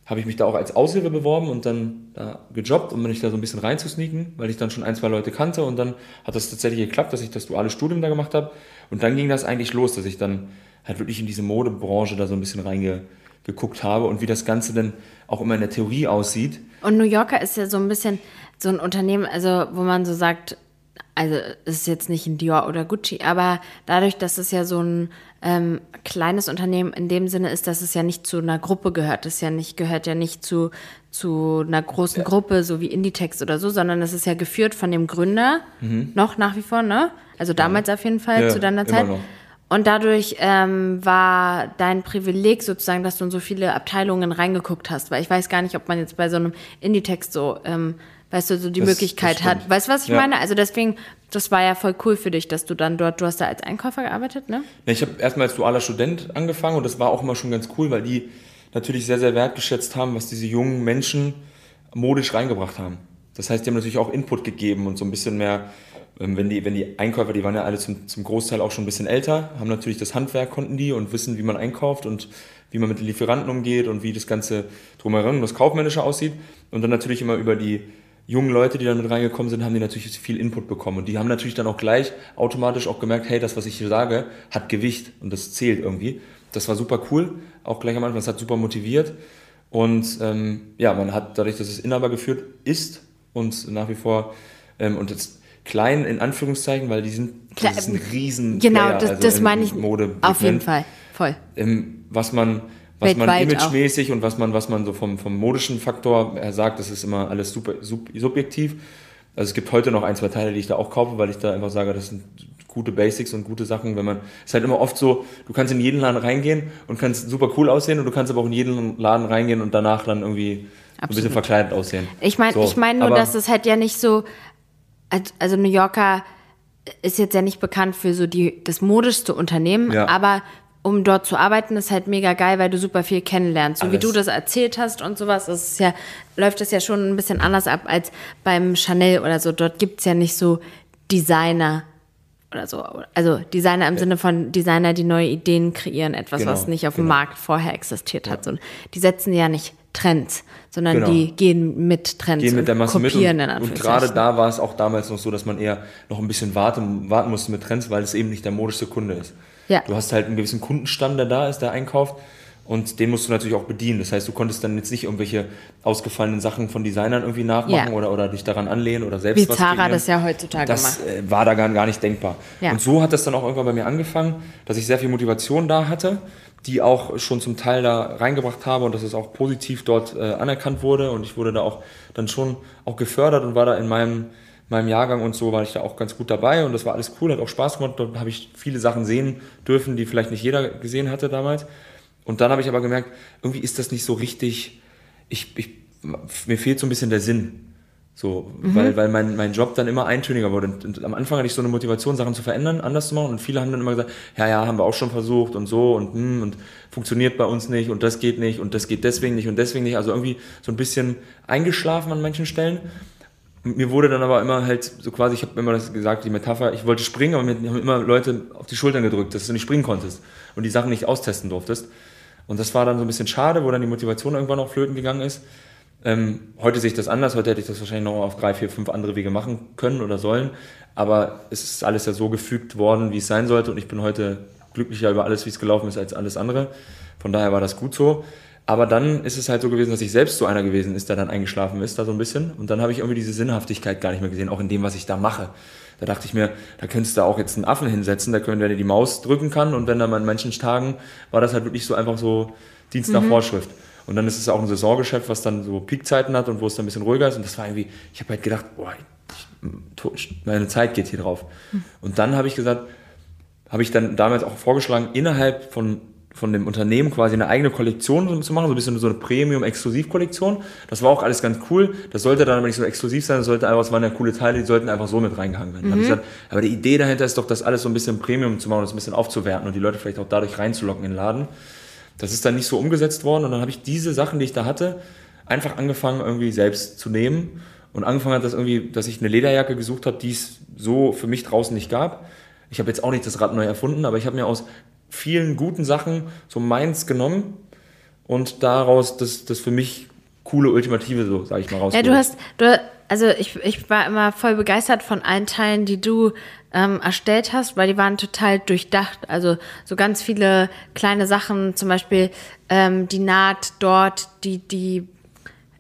habe ich mich da auch als Aushilfe beworben und dann da gejobbt, um mich da so ein bisschen reinzusneaken, weil ich dann schon ein, zwei Leute kannte und dann hat das tatsächlich geklappt, dass ich das duale Studium da gemacht habe und dann ging das eigentlich los, dass ich dann halt wirklich in diese Modebranche da so ein bisschen reingeguckt habe und wie das Ganze dann auch immer in der Theorie aussieht. Und New Yorker ist ja so ein bisschen so ein Unternehmen, also wo man so sagt, also es ist jetzt nicht ein Dior oder Gucci, aber dadurch, dass es ja so ein ähm, kleines Unternehmen in dem Sinne ist, dass es ja nicht zu einer Gruppe gehört. Es ja nicht, gehört ja nicht zu, zu einer großen ja. Gruppe, so wie Inditex oder so, sondern es ist ja geführt von dem Gründer, mhm. noch nach wie vor, ne? Also damals ja. auf jeden Fall, ja, zu deiner Zeit. Und dadurch ähm, war dein Privileg sozusagen, dass du in so viele Abteilungen reingeguckt hast, weil ich weiß gar nicht, ob man jetzt bei so einem Inditex so ähm, weißt du, so die das, Möglichkeit das hat. Weißt du, was ich ja. meine? Also deswegen, das war ja voll cool für dich, dass du dann dort, du hast da als Einkäufer gearbeitet, ne? Ja, ich habe erstmal als dualer Student angefangen und das war auch immer schon ganz cool, weil die natürlich sehr, sehr wertgeschätzt haben, was diese jungen Menschen modisch reingebracht haben. Das heißt, die haben natürlich auch Input gegeben und so ein bisschen mehr, ähm, wenn die, wenn die Einkäufer, die waren ja alle zum, zum Großteil auch schon ein bisschen älter, haben natürlich das Handwerk, konnten die und wissen, wie man einkauft und wie man mit den Lieferanten umgeht und wie das Ganze drumherum, das Kaufmännische aussieht. Und dann natürlich immer über die jungen Leute, die dann mit reingekommen sind, haben die natürlich viel Input bekommen. Und die haben natürlich dann auch gleich automatisch auch gemerkt, hey, das, was ich hier sage, hat Gewicht und das zählt irgendwie. Das war super cool, auch gleich am Anfang, das hat super motiviert. Und ähm, ja, man hat dadurch, dass es Inhaber geführt ist und nach wie vor ähm, und jetzt klein in Anführungszeichen, weil die sind, das ist ein riesen Genau, Player, das, also das meine ich Mode auf jeden Fall, voll. Ähm, was man was man imagemäßig und was man, was man so vom, vom modischen Faktor her sagt, das ist immer alles super sub, subjektiv. Also es gibt heute noch ein, zwei Teile, die ich da auch kaufe, weil ich da einfach sage, das sind gute Basics und gute Sachen, wenn man, es ist halt immer oft so, du kannst in jeden Laden reingehen und kannst super cool aussehen und du kannst aber auch in jeden Laden reingehen und danach dann irgendwie Absolut. ein bisschen verkleidet aussehen. Ich meine, so, ich meine nur, dass es halt ja nicht so, also New Yorker ist jetzt ja nicht bekannt für so die, das modischste Unternehmen, ja. aber um dort zu arbeiten, ist halt mega geil, weil du super viel kennenlernst. So Alles. wie du das erzählt hast und sowas, ist ja, läuft das ja schon ein bisschen anders ab als beim Chanel oder so. Dort gibt es ja nicht so Designer oder so. Also Designer im ja. Sinne von Designer, die neue Ideen kreieren, etwas, genau, was nicht auf dem genau. Markt vorher existiert hat. Ja. So, die setzen ja nicht Trends, sondern genau. die gehen mit Trends gehen mit der Masse kopieren mit und, und gerade da war es auch damals noch so, dass man eher noch ein bisschen warten, warten musste mit Trends, weil es eben nicht der modischste Kunde ist. Ja. Du hast halt einen gewissen Kundenstamm, der da ist, der einkauft. Und den musst du natürlich auch bedienen. Das heißt, du konntest dann jetzt nicht irgendwelche ausgefallenen Sachen von Designern irgendwie nachmachen ja. oder, oder dich daran anlehnen oder selbst Wie was Zara das ja heutzutage das, macht. Das äh, war da gar, gar nicht denkbar. Ja. Und so hat das dann auch irgendwann bei mir angefangen, dass ich sehr viel Motivation da hatte, die auch schon zum Teil da reingebracht habe und dass es auch positiv dort äh, anerkannt wurde. Und ich wurde da auch dann schon auch gefördert und war da in meinem meinem Jahrgang und so war ich da auch ganz gut dabei und das war alles cool, hat auch Spaß gemacht. Dort habe ich viele Sachen sehen dürfen, die vielleicht nicht jeder gesehen hatte damals. Und dann habe ich aber gemerkt, irgendwie ist das nicht so richtig, ich, ich, mir fehlt so ein bisschen der Sinn. So, mhm. weil, weil mein, mein Job dann immer eintöniger wurde. Und, und, am Anfang hatte ich so eine Motivation, Sachen zu verändern, anders zu machen. Und viele haben dann immer gesagt, ja, ja, haben wir auch schon versucht und so und, hm, und funktioniert bei uns nicht und das geht nicht und das geht deswegen nicht und deswegen nicht. Also irgendwie so ein bisschen eingeschlafen an manchen Stellen. Mir wurde dann aber immer halt so quasi, ich habe immer das gesagt, die Metapher, ich wollte springen, aber mir haben immer Leute auf die Schultern gedrückt, dass du nicht springen konntest und die Sachen nicht austesten durftest. Und das war dann so ein bisschen schade, wo dann die Motivation irgendwann auch flöten gegangen ist. Ähm, heute sehe ich das anders, heute hätte ich das wahrscheinlich noch auf drei, vier, fünf andere Wege machen können oder sollen. Aber es ist alles ja so gefügt worden, wie es sein sollte und ich bin heute glücklicher über alles, wie es gelaufen ist, als alles andere. Von daher war das gut so. Aber dann ist es halt so gewesen, dass ich selbst so einer gewesen ist, der dann eingeschlafen ist, da so ein bisschen. Und dann habe ich irgendwie diese Sinnhaftigkeit gar nicht mehr gesehen, auch in dem, was ich da mache. Da dachte ich mir, da könntest du auch jetzt einen Affen hinsetzen, da können, wenn er die Maus drücken kann und wenn dann an manchen Tagen war das halt wirklich so einfach so Dienst nach mhm. Vorschrift. Und dann ist es auch ein Saisongeschäft, was dann so Peakzeiten hat und wo es dann ein bisschen ruhiger ist. Und das war irgendwie, ich habe halt gedacht, boah, ich, meine Zeit geht hier drauf. Mhm. Und dann habe ich gesagt, habe ich dann damals auch vorgeschlagen, innerhalb von von dem Unternehmen quasi eine eigene Kollektion zu machen, so ein bisschen so eine Premium-Exklusiv-Kollektion. Das war auch alles ganz cool. Das sollte dann aber nicht so exklusiv sein, das sollte einfach, es waren ja coole Teile, die sollten einfach so mit reingehangen werden. Mhm. Gesagt, aber die Idee dahinter ist doch, das alles so ein bisschen Premium zu machen, das ein bisschen aufzuwerten und die Leute vielleicht auch dadurch reinzulocken in den Laden. Das ist dann nicht so umgesetzt worden und dann habe ich diese Sachen, die ich da hatte, einfach angefangen irgendwie selbst zu nehmen und angefangen hat das irgendwie, dass ich eine Lederjacke gesucht habe, die es so für mich draußen nicht gab. Ich habe jetzt auch nicht das Rad neu erfunden, aber ich habe mir aus vielen guten Sachen so meins genommen und daraus das, das für mich coole Ultimative, so sage ich mal, raus. Ja, du hast, du, also ich, ich war immer voll begeistert von allen Teilen, die du ähm, erstellt hast, weil die waren total durchdacht. Also so ganz viele kleine Sachen, zum Beispiel ähm, die Naht dort, die, die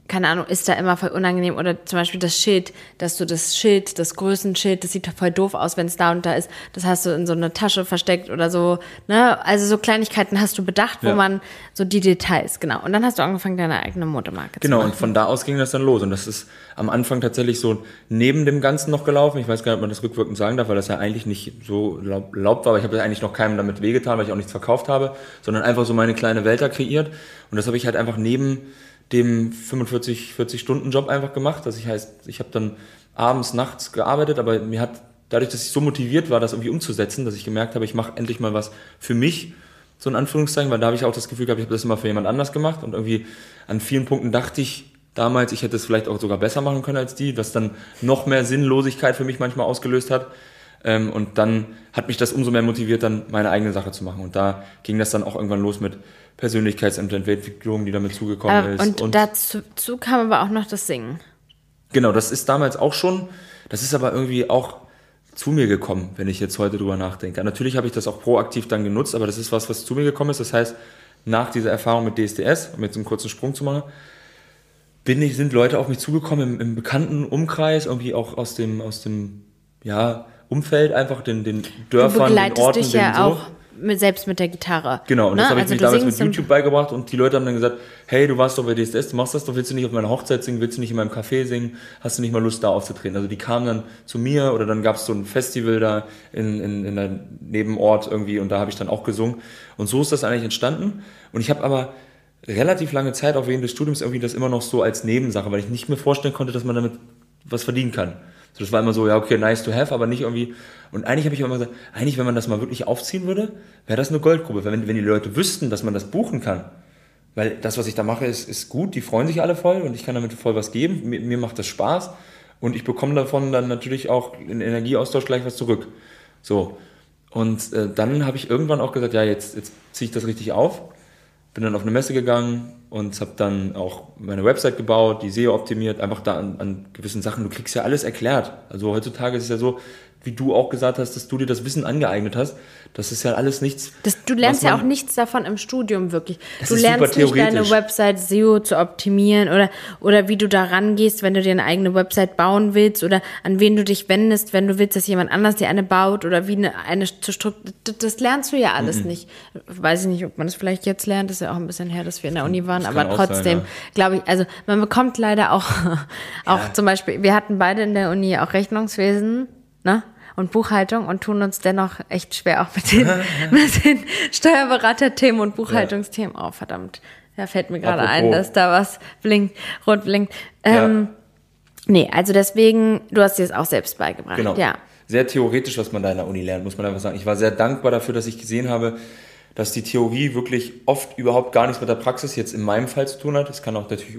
keine Ahnung, ist da immer voll unangenehm. Oder zum Beispiel das Schild, dass du das Schild, das Größenschild, das sieht voll doof aus, wenn es da und da ist. Das hast du in so eine Tasche versteckt oder so. Ne? Also so Kleinigkeiten hast du bedacht, wo ja. man so die Details, genau. Und dann hast du angefangen, deine eigene Modemarke genau, zu machen. Genau, und von da aus ging das dann los. Und das ist am Anfang tatsächlich so neben dem Ganzen noch gelaufen. Ich weiß gar nicht, ob man das rückwirkend sagen darf, weil das ja eigentlich nicht so erlaubt war. Aber ich habe eigentlich noch keinem damit wehgetan, weil ich auch nichts verkauft habe, sondern einfach so meine kleine Welt da kreiert. Und das habe ich halt einfach neben dem 45, 40 Stunden Job einfach gemacht. Das heißt, ich habe dann abends, nachts gearbeitet, aber mir hat dadurch, dass ich so motiviert war, das irgendwie umzusetzen, dass ich gemerkt habe, ich mache endlich mal was für mich, so in Anführungszeichen, weil da habe ich auch das Gefühl gehabt, ich habe das immer für jemand anders gemacht und irgendwie an vielen Punkten dachte ich damals, ich hätte es vielleicht auch sogar besser machen können als die, was dann noch mehr Sinnlosigkeit für mich manchmal ausgelöst hat. Ähm, und dann hat mich das umso mehr motiviert, dann meine eigene Sache zu machen. Und da ging das dann auch irgendwann los mit Persönlichkeitsentwicklung, die damit zugekommen äh, ist. Und, und dazu, dazu kam aber auch noch das Singen. Genau, das ist damals auch schon, das ist aber irgendwie auch zu mir gekommen, wenn ich jetzt heute drüber nachdenke. Natürlich habe ich das auch proaktiv dann genutzt, aber das ist was, was zu mir gekommen ist. Das heißt, nach dieser Erfahrung mit DSDS, um jetzt einen kurzen Sprung zu machen, bin ich, sind Leute auf mich zugekommen im, im bekannten Umkreis, irgendwie auch aus dem, aus dem, ja, Umfeld, einfach den, den Dörfern, den Orten, dich ja so. auch mit, selbst mit der Gitarre. Genau, und ne? das habe ich also mir damals mit YouTube beigebracht und die Leute haben dann gesagt, hey, du warst doch bei DSS, du machst das doch, willst du nicht auf meiner Hochzeit singen, willst du nicht in meinem Café singen, hast du nicht mal Lust da aufzutreten? Also die kamen dann zu mir oder dann gab es so ein Festival da in, in, in einem Nebenort irgendwie und da habe ich dann auch gesungen und so ist das eigentlich entstanden und ich habe aber relativ lange Zeit auch während des Studiums irgendwie das immer noch so als Nebensache, weil ich nicht mehr vorstellen konnte, dass man damit was verdienen kann. So, das war immer so, ja, okay, nice to have, aber nicht irgendwie. Und eigentlich habe ich immer gesagt, eigentlich, wenn man das mal wirklich aufziehen würde, wäre das eine Goldgrube. Wenn, wenn die Leute wüssten, dass man das buchen kann, weil das, was ich da mache, ist, ist gut, die freuen sich alle voll und ich kann damit voll was geben. Mir, mir macht das Spaß und ich bekomme davon dann natürlich auch in Energieaustausch gleich was zurück. So. Und äh, dann habe ich irgendwann auch gesagt, ja, jetzt, jetzt ziehe ich das richtig auf bin dann auf eine Messe gegangen und habe dann auch meine Website gebaut, die SEO optimiert, einfach da an, an gewissen Sachen. Du kriegst ja alles erklärt. Also heutzutage ist es ja so, wie du auch gesagt hast, dass du dir das Wissen angeeignet hast. Das ist ja alles nichts. Das, du lernst ja auch nichts davon im Studium wirklich. du lernst nicht deine Website SEO zu optimieren oder, oder wie du da rangehst, wenn du dir eine eigene Website bauen willst oder an wen du dich wendest, wenn du willst, dass jemand anders dir eine baut oder wie eine, eine zu strukturieren. Das lernst du ja alles mhm. nicht. Weiß ich nicht, ob man das vielleicht jetzt lernt. Das ist ja auch ein bisschen her, dass wir in der Uni waren, aber trotzdem, ja. glaube ich, also man bekommt leider auch, auch ja. zum Beispiel, wir hatten beide in der Uni auch Rechnungswesen, ne? Und Buchhaltung und tun uns dennoch echt schwer auch mit den, mit den Steuerberaterthemen und Buchhaltungsthemen. Oh, verdammt. Da fällt mir gerade ein, dass da was blinkt, rot blinkt. Ähm, ja. Nee, also deswegen, du hast dir das auch selbst beigebracht. Genau. Ja. Sehr theoretisch, was man da in der Uni lernt, muss man einfach sagen. Ich war sehr dankbar dafür, dass ich gesehen habe, dass die Theorie wirklich oft überhaupt gar nichts mit der Praxis jetzt in meinem Fall zu tun hat. Das kann auch natürlich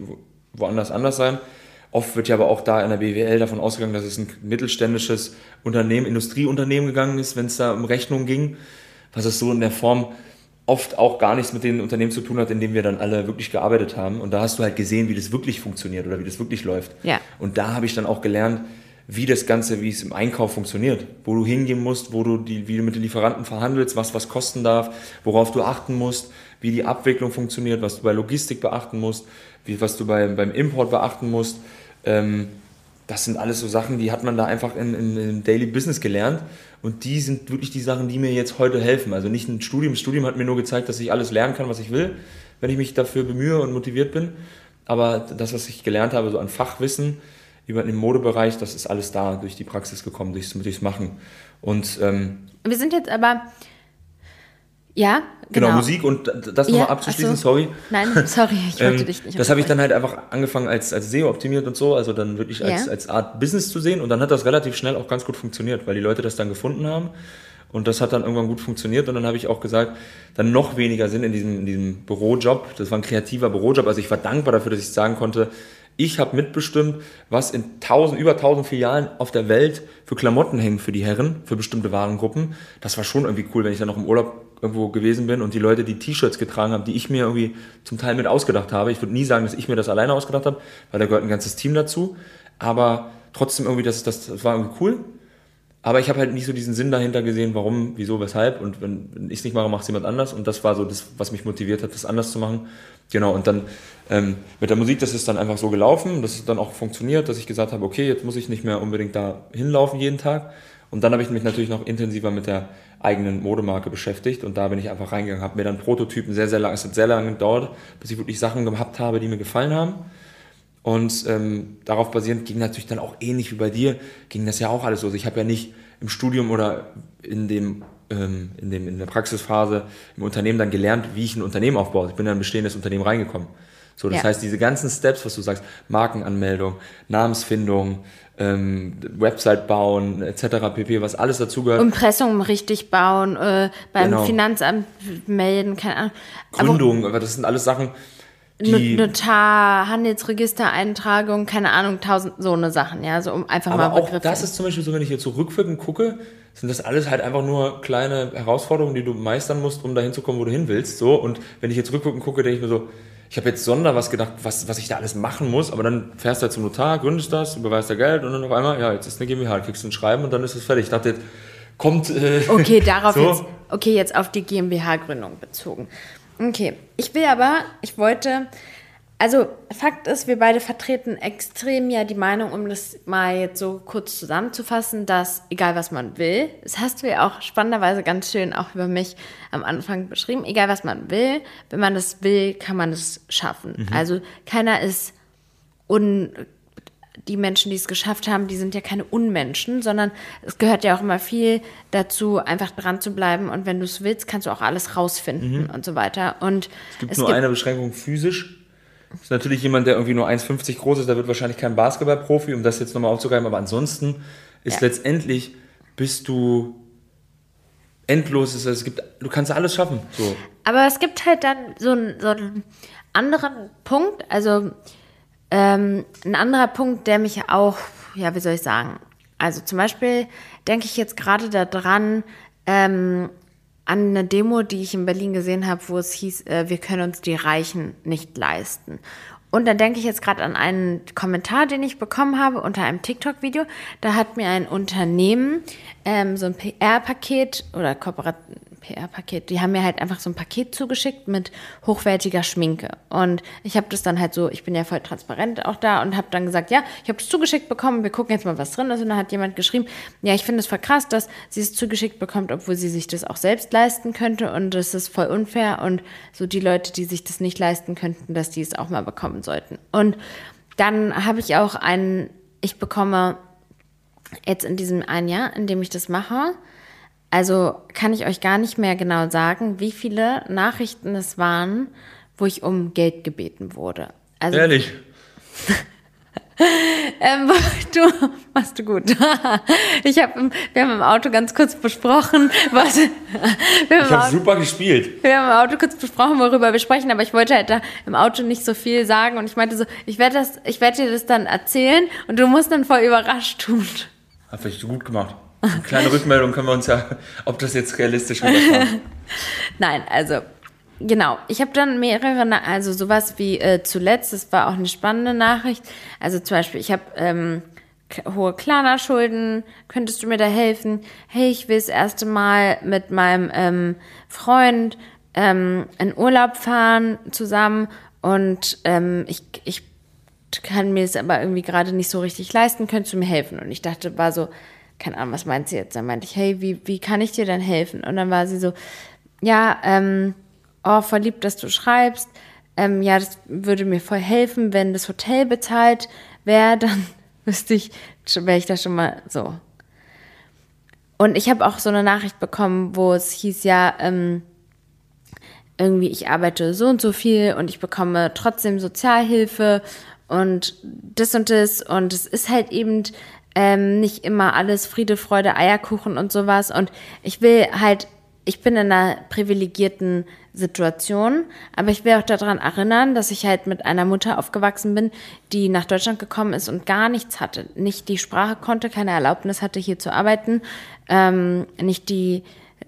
woanders anders sein Oft wird ja aber auch da in der BWL davon ausgegangen, dass es ein mittelständisches Unternehmen, Industrieunternehmen gegangen ist, wenn es da um Rechnung ging, was es so in der Form oft auch gar nichts mit den Unternehmen zu tun hat, in denen wir dann alle wirklich gearbeitet haben. Und da hast du halt gesehen, wie das wirklich funktioniert oder wie das wirklich läuft. Ja. Und da habe ich dann auch gelernt, wie das Ganze, wie es im Einkauf funktioniert, wo du hingehen musst, wo du die, wie du mit den Lieferanten verhandelst, was was kosten darf, worauf du achten musst, wie die Abwicklung funktioniert, was du bei Logistik beachten musst, wie, was du bei, beim Import beachten musst. Ähm, das sind alles so Sachen, die hat man da einfach in, in, im Daily Business gelernt. Und die sind wirklich die Sachen, die mir jetzt heute helfen. Also nicht ein Studium. Das Studium hat mir nur gezeigt, dass ich alles lernen kann, was ich will, wenn ich mich dafür bemühe und motiviert bin. Aber das, was ich gelernt habe, so an Fachwissen über den Modebereich, das ist alles da durch die Praxis gekommen, durchs, durchs Machen. Und ähm, Wir sind jetzt aber. Ja, Genau, genau. Musik und das Ja, nochmal abzuschließen, ach so. sorry. Nein, sorry, ich wollte Ähm, dich nicht das habe ich dann halt einfach angefangen als, als SEO optimiert und so, also dann wirklich als, Ja. als Art Business zu sehen und dann hat das relativ schnell auch ganz gut funktioniert, weil die Leute das dann gefunden haben und das hat dann irgendwann gut funktioniert und dann habe ich auch gesagt, dann noch weniger Sinn in diesem, in diesem Bürojob, das war ein kreativer Bürojob, also ich war dankbar dafür, dass ich sagen konnte, ich habe mitbestimmt, was in tausend, über tausend Filialen auf der Welt für Klamotten hängen für die Herren, für bestimmte Warengruppen. Das war schon irgendwie cool, wenn ich dann noch im Urlaub irgendwo gewesen bin und die Leute die T-Shirts getragen haben, die ich mir irgendwie zum Teil mit ausgedacht habe. Ich würde nie sagen, dass ich mir das alleine ausgedacht habe, weil da gehört ein ganzes Team dazu. Aber trotzdem irgendwie, das, das, das war irgendwie cool. Aber ich habe halt nicht so diesen Sinn dahinter gesehen, warum, wieso, weshalb. Und wenn, wenn ich es nicht mache, macht es jemand anders. Und das war so das, was mich motiviert hat, das anders zu machen. Genau, und dann ähm, mit der Musik, das ist dann einfach so gelaufen. Das ist dann auch funktioniert, dass ich gesagt habe, okay, jetzt muss ich nicht mehr unbedingt da hinlaufen jeden Tag. Und dann habe ich mich natürlich noch intensiver mit der eigenen Modemarke beschäftigt. Und da bin ich einfach reingegangen, habe mir dann Prototypen sehr, sehr lange, es hat sehr lange gedauert, bis ich wirklich Sachen gehabt habe, die mir gefallen haben. Und ähm, darauf basierend ging natürlich dann auch ähnlich wie bei dir, ging das ja auch alles so. Also ich habe ja nicht im Studium oder in dem, ähm, in dem in der Praxisphase im Unternehmen dann gelernt, wie ich ein Unternehmen aufbaue. Ich bin in ein bestehendes Unternehmen reingekommen. So, das Ja. heißt, diese ganzen Steps, was du sagst, Markenanmeldung, Namensfindung, ähm, Website bauen, etc. pp, was alles dazugehört, Impressum richtig bauen, äh, beim Genau. Finanzamt melden, keine Ahnung. Gründung, aber das sind alles Sachen, die Notar, Handelsregistereintragung, keine Ahnung, tausend so eine Sachen, ja, so um einfach Aber mal auch Begriffe. das ist zum Beispiel so, wenn ich jetzt so rückwirkend gucke, sind das alles halt einfach nur kleine Herausforderungen, die du meistern musst, um dahin zu kommen, wo du hin willst. So und wenn ich jetzt rückwirkend gucke, denke ich mir so, ich habe jetzt Sonder was gedacht, was, was ich da alles machen muss, aber dann fährst du halt zum Notar, gründest das, überweist da Geld und dann auf einmal, ja, jetzt ist eine GmbH, kriegst du ein Schreiben und dann ist es fertig. Ich dachte jetzt, kommt. Äh, Okay, darauf so. jetzt, okay, jetzt auf die GmbH-Gründung bezogen. Okay, ich will aber, ich wollte, also Fakt ist, wir beide vertreten extrem ja die Meinung, um das mal jetzt so kurz zusammenzufassen, dass egal was man will, das hast du ja auch spannenderweise ganz schön auch über mich am Anfang beschrieben, egal was man will, wenn man das will, kann man es schaffen. Also keiner ist un die Menschen, die es geschafft haben, die sind ja keine Unmenschen, sondern es gehört ja auch immer viel dazu, einfach dran zu bleiben. Und wenn du es willst, kannst du auch alles rausfinden und so weiter. Und Es gibt nur eine Beschränkung physisch. Ist natürlich jemand, der irgendwie nur 1,50 groß ist, der wird wahrscheinlich kein Basketballprofi, um das jetzt nochmal aufzugreifen, aber ansonsten ist Ja. letztendlich bist du endlos, es es gibt, du kannst alles schaffen. So. Aber es gibt halt dann so, einen- so einen anderen Punkt, also ähm, ein anderer Punkt, der mich auch, ja, wie soll ich sagen, also zum Beispiel denke ich jetzt gerade daran, ähm, an eine Demo, die ich in Berlin gesehen habe, wo es hieß, äh, wir können uns die Reichen nicht leisten. Und dann denke ich jetzt gerade an einen Kommentar, den ich bekommen habe unter einem TikTok-Video. Da hat mir ein Unternehmen ähm, so ein PR-Paket oder Kooperat PR-Paket, die haben mir halt einfach so ein Paket zugeschickt mit hochwertiger Schminke. Und ich habe das dann halt so, ich bin ja voll transparent auch da und habe dann gesagt, ja, ich habe das zugeschickt bekommen, wir gucken jetzt mal, was drin ist. Und dann hat jemand geschrieben, ja, ich finde es voll krass, dass sie es zugeschickt bekommt, obwohl sie sich das auch selbst leisten könnte. Und das ist voll unfair. Und so die Leute, die sich das nicht leisten könnten, dass die es auch mal bekommen sollten. Und dann habe ich auch einen, ich bekomme jetzt in diesem einen Jahr, in dem ich das mache, also kann ich euch gar nicht mehr genau sagen, wie viele Nachrichten es waren, wo ich um Geld gebeten wurde. Also Ehrlich. Ähm, du machst du gut. Ich hab, wir haben im Auto ganz kurz besprochen, was. Wir ich habe super gespielt. Wir haben im Auto kurz besprochen, worüber wir sprechen, aber ich wollte halt da im Auto nicht so viel sagen und ich meinte so, ich werde das, ich werde dir das dann erzählen und du musst dann voll überrascht tun. Hat vielleicht gut gemacht. Eine kleine Rückmeldung können wir uns ja, ob das jetzt realistisch rüberkommt. Nein, also Genau, ich habe dann mehrere, also sowas wie äh, zuletzt, das war auch eine spannende Nachricht. Also zum Beispiel, ich habe ähm, hohe Klarna-Schulden, könntest du mir da helfen? Hey, ich will das erste Mal mit meinem ähm, Freund ähm, in Urlaub fahren zusammen und ähm, ich, ich kann mir das aber irgendwie gerade nicht so richtig leisten, könntest du mir helfen? Und ich dachte, war so, keine Ahnung, was meint sie jetzt? Dann meinte ich, hey, wie, wie kann ich dir denn helfen? Und dann war sie so, ja, ähm, oh, voll lieb, dass du schreibst. Ähm, ja, das würde mir voll helfen, wenn das Hotel bezahlt wäre, dann wüsste ich, wäre ich da schon mal so. Und ich habe auch so eine Nachricht bekommen, wo es hieß ja, ähm, irgendwie, ich arbeite so und so viel und ich bekomme trotzdem Sozialhilfe und das und das. Und es ist halt eben ähm, nicht immer alles Friede, Freude, Eierkuchen und sowas. Und ich will halt, ich bin in einer privilegierten Situation. Aber ich will auch daran erinnern, dass ich halt mit einer Mutter aufgewachsen bin, die nach Deutschland gekommen ist und gar nichts hatte. Nicht die Sprache konnte, keine Erlaubnis hatte, hier zu arbeiten, ähm, nicht die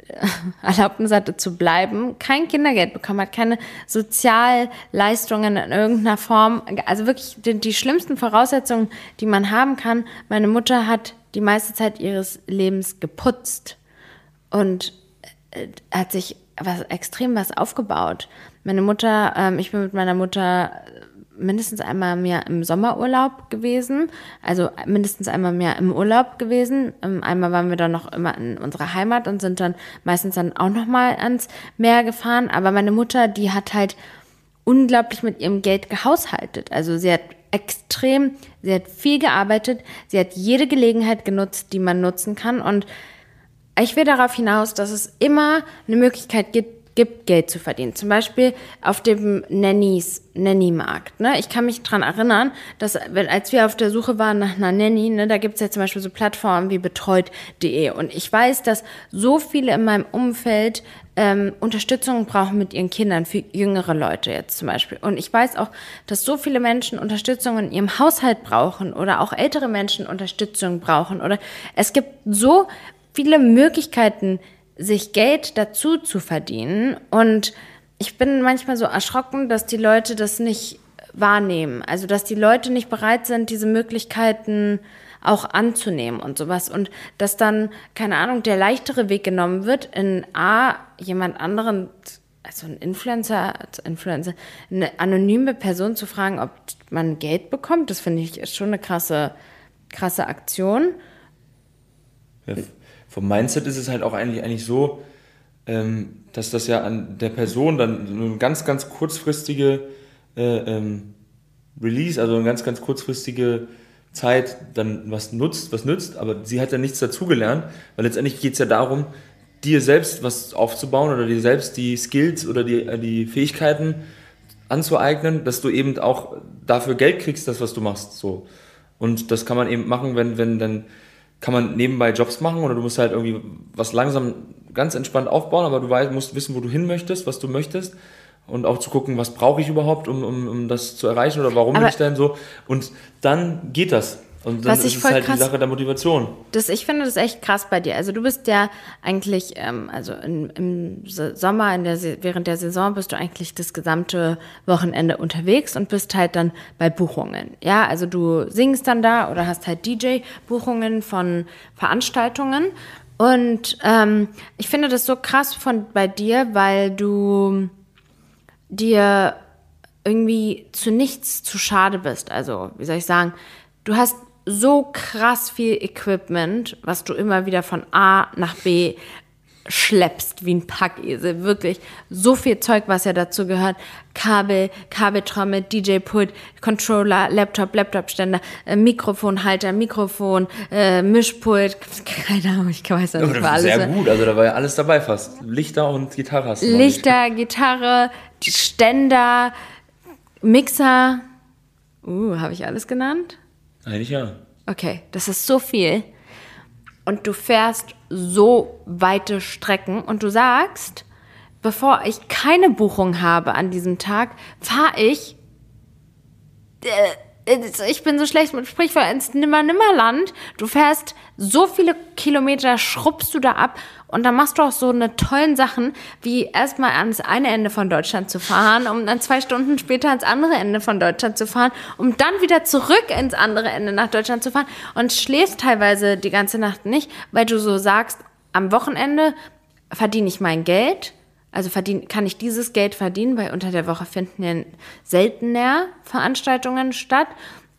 Erlaubnis hatte zu bleiben, kein Kindergeld bekommen hat, keine Sozialleistungen in irgendeiner Form. Also wirklich die, die schlimmsten Voraussetzungen, die man haben kann. Meine Mutter hat die meiste Zeit ihres Lebens geputzt und äh, hat sich was extrem was aufgebaut. Meine Mutter, ähm, ich bin mit meiner Mutter mindestens einmal mehr im Sommerurlaub gewesen, also mindestens einmal mehr im Urlaub gewesen. Ähm, einmal waren wir dann noch immer in unserer Heimat und sind dann meistens dann auch noch mal ans Meer gefahren. Aber meine Mutter, die hat halt unglaublich mit ihrem Geld gehaushaltet. Also sie hat extrem, sie hat viel gearbeitet, sie hat jede Gelegenheit genutzt, die man nutzen kann und ich will darauf hinaus, dass es immer eine Möglichkeit gibt, gibt Geld zu verdienen. Zum Beispiel auf dem Nannies, Nanny-Markt. Ne? Ich kann mich daran erinnern, dass als wir auf der Suche waren nach einer Nanny, ne, da gibt es ja zum Beispiel so Plattformen wie betreut.de. Und ich weiß, dass so viele in meinem Umfeld ähm, Unterstützung brauchen mit ihren Kindern, für jüngere Leute jetzt zum Beispiel. Und ich weiß auch, dass so viele Menschen Unterstützung in ihrem Haushalt brauchen oder auch ältere Menschen Unterstützung brauchen. Oder es gibt so viele Möglichkeiten, sich Geld dazu zu verdienen. Und ich bin manchmal so erschrocken, dass die Leute das nicht wahrnehmen. Also, dass die Leute nicht bereit sind, diese Möglichkeiten auch anzunehmen und sowas. Und dass dann, keine Ahnung, der leichtere Weg genommen wird, in A, jemand anderen, also ein Influencer, Influencer, eine anonyme Person zu fragen, ob man Geld bekommt. Das finde ich schon eine krasse, krasse Aktion. Ja, vom Mindset ist es halt auch eigentlich, eigentlich so, ähm, dass das ja an der Person dann eine ganz, ganz kurzfristige äh, ähm, Release, also eine ganz, ganz kurzfristige Zeit dann was nutzt, was nützt, aber sie hat ja nichts dazugelernt, weil letztendlich geht es ja darum, dir selbst was aufzubauen oder dir selbst die Skills oder die, äh, die Fähigkeiten anzueignen, dass du eben auch dafür Geld kriegst, das, was du machst. So. Und das kann man eben machen, wenn, wenn dann kann man nebenbei Jobs machen oder du musst halt irgendwie was langsam ganz entspannt aufbauen, aber du weißt, musst wissen, wo du hin möchtest, was du möchtest und auch zu gucken, was brauche ich überhaupt, um, um, um das zu erreichen oder warum aber bin ich denn so und dann geht das. Und dann Was ist es halt krass, die Sache der Motivation. Das, ich finde das echt krass bei dir. Also du bist ja eigentlich, ähm, also in, im Sommer, in der, während der Saison bist du eigentlich das gesamte Wochenende unterwegs und bist halt dann bei Buchungen. Ja, also du singst dann da oder hast halt DJ-Buchungen von Veranstaltungen. Und ähm, ich finde das so krass von bei dir, weil du dir irgendwie zu nichts zu schade bist. Also, wie soll ich sagen, du hast so krass viel Equipment, was du immer wieder von A nach B schleppst wie ein Packesel. Wirklich so viel Zeug, was ja dazu gehört. Kabel, Kabeltrommel, DJ-Pult, Controller, Laptop, Laptopständer, äh, Mikrofonhalter, Mikrofon, äh, Mischpult. Keine Ahnung, ich weiß nicht, was war alles. Sehr gut, also da war ja alles dabei fast. Lichter und Gitarre hast du Lichter, Gitarre, Ständer, Mixer. Uh, habe ich alles genannt? Eigentlich ja. Okay, das ist so viel. Und du fährst so weite Strecken und du sagst, bevor ich keine Buchung habe an diesem Tag, fahre ich. Äh, ich bin so schlecht mit Sprichwort ins Nimmer-Nimmerland. Du fährst so viele Kilometer, schrubbst du da ab und dann machst du auch so eine tollen Sachen, wie erstmal ans eine Ende von Deutschland zu fahren, um dann zwei Stunden später ans andere Ende von Deutschland zu fahren, um dann wieder zurück ins andere Ende nach Deutschland zu fahren und schläfst teilweise die ganze Nacht nicht, weil du so sagst, am Wochenende verdiene ich mein Geld also verdien, kann ich dieses Geld verdienen, weil unter der Woche finden ja seltener Veranstaltungen statt.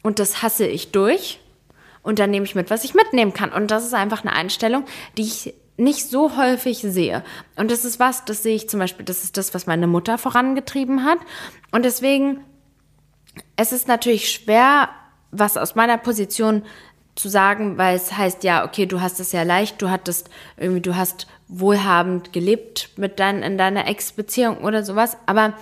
Und das hasse ich durch. Und dann nehme ich mit, was ich mitnehmen kann. Und das ist einfach eine Einstellung, die ich nicht so häufig sehe. Und das ist was, das sehe ich zum Beispiel, das ist das, was meine Mutter vorangetrieben hat. Und deswegen, es ist natürlich schwer, was aus meiner Position zu sagen, weil es heißt, ja, okay, du hast es ja leicht, du hattest irgendwie, du hast wohlhabend gelebt mit dein, in deiner Ex-Beziehung oder sowas. Aber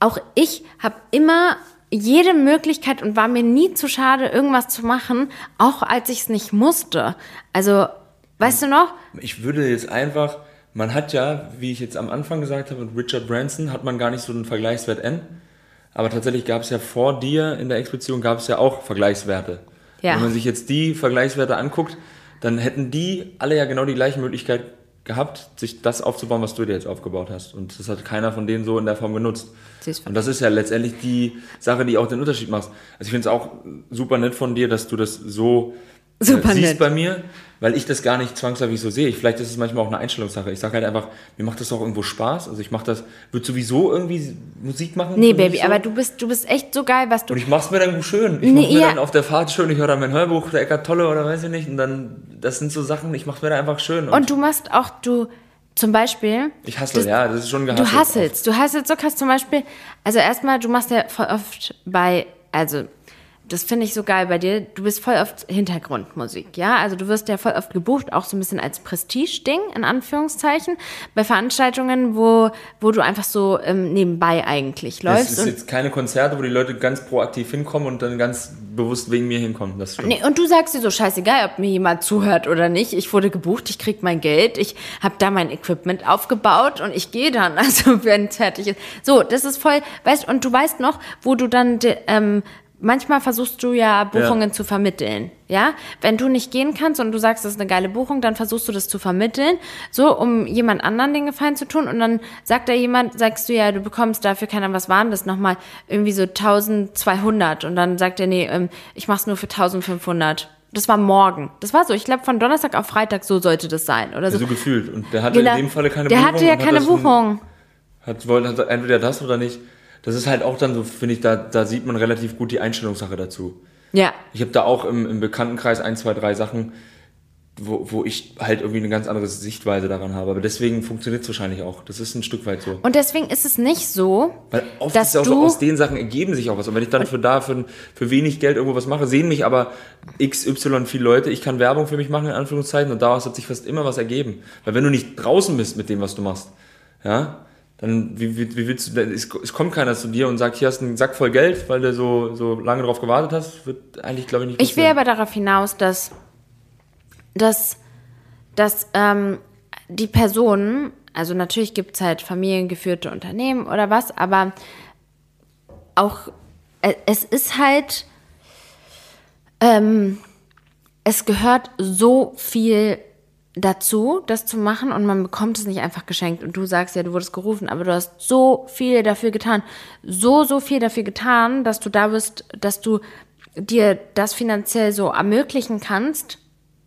auch ich habe immer jede Möglichkeit und war mir nie zu schade, irgendwas zu machen, auch als ich es nicht musste. Also, weißt du noch? Ich würde jetzt einfach, man hat ja, wie ich jetzt am Anfang gesagt habe, mit Richard Branson hat man gar nicht so einen Vergleichswert N. Aber tatsächlich gab es ja vor dir in der Ex-Beziehung gab es ja auch Vergleichswerte. Ja. Wenn man sich jetzt die Vergleichswerte anguckt, dann hätten die alle ja genau die gleiche Möglichkeit gehabt, sich das aufzubauen, was du dir jetzt aufgebaut hast. Und das hat keiner von denen so in der Form genutzt. Und das ist ja letztendlich die Sache, die auch den Unterschied macht. Also ich finde es auch super nett von dir, dass du das so Super äh, siehst nett. bei mir, weil ich das gar nicht zwangsläufig so sehe. Ich, vielleicht ist es manchmal auch eine Einstellungssache. Ich sage halt einfach, mir macht das auch irgendwo Spaß. Also ich mache das, würde sowieso irgendwie Musik machen. Nee, Baby, so. aber du bist, du bist echt so geil, was du. Und ich mach's mir dann schön. Ich nee, mach mir ja. dann auf der Fahrt schön, ich höre dann mein Hörbuch, der Eckart Tolle oder weiß ich nicht. Und dann, das sind so Sachen, ich mach's mir dann einfach schön. Und, und du machst auch, du, zum Beispiel. Ich hasse, ja, das ist schon gehasselt. Du hasselst, du hasselst so krass zum Beispiel. Also erstmal, du machst ja voll oft bei, also das finde ich so geil bei dir. Du bist voll oft Hintergrundmusik, ja? Also du wirst ja voll oft gebucht, auch so ein bisschen als Prestige-Ding, in Anführungszeichen, bei Veranstaltungen, wo, wo du einfach so ähm, nebenbei eigentlich läufst. Es ist jetzt keine Konzerte, wo die Leute ganz proaktiv hinkommen und dann ganz bewusst wegen mir hinkommen. Das nee, und du sagst dir so, scheißegal, ob mir jemand zuhört oder nicht. Ich wurde gebucht, ich krieg mein Geld, ich habe da mein Equipment aufgebaut und ich gehe dann, also wenn es fertig ist. So, das ist voll, weißt und du weißt noch, wo du dann ähm, manchmal versuchst du ja Buchungen ja. zu vermitteln. Ja, wenn du nicht gehen kannst und du sagst, das ist eine geile Buchung, dann versuchst du das zu vermitteln, so um jemand anderen den Gefallen zu tun. Und dann sagt da jemand, sagst du ja, du bekommst dafür, keine was waren das nochmal irgendwie so 1200. Und dann sagt er, nee, ähm, ich mach's nur für 1500. Das war morgen. Das war so. Ich glaube, von Donnerstag auf Freitag so sollte das sein. Oder so. Ja, so gefühlt. Und der hatte genau. in dem Falle keine der Buchung. Der hatte ja keine Buchung. Hat, wollte, hat entweder das oder nicht das ist halt auch dann so, finde ich, da, da sieht man relativ gut die Einstellungssache dazu. Ja. Ich habe da auch im, im Bekanntenkreis ein, zwei, drei Sachen, wo, wo ich halt irgendwie eine ganz andere Sichtweise daran habe. Aber deswegen funktioniert es wahrscheinlich auch. Das ist ein Stück weit so. Und deswegen ist es nicht so, Weil oft dass ist es auch so, aus den Sachen ergeben sich auch was. Und wenn ich dann für da für, für wenig Geld irgendwo was mache, sehen mich aber XY viele Leute. Ich kann Werbung für mich machen, in Anführungszeichen. Und daraus hat sich fast immer was ergeben. Weil wenn du nicht draußen bist mit dem, was du machst, ja, dann wie, wie, wie willst du, es, es kommt keiner zu dir und sagt, hier hast du einen Sack voll Geld, weil du so, so lange drauf gewartet hast, wird eigentlich, glaube ich, nicht passieren. Ich will aber darauf hinaus, dass, dass, dass ähm, die Personen, also natürlich gibt es halt familiengeführte Unternehmen oder was, aber auch, äh, es ist halt, ähm, es gehört so viel dazu, das zu machen und man bekommt es nicht einfach geschenkt. Und du sagst ja, du wurdest gerufen, aber du hast so viel dafür getan, so, so viel dafür getan, dass du da bist, dass du dir das finanziell so ermöglichen kannst,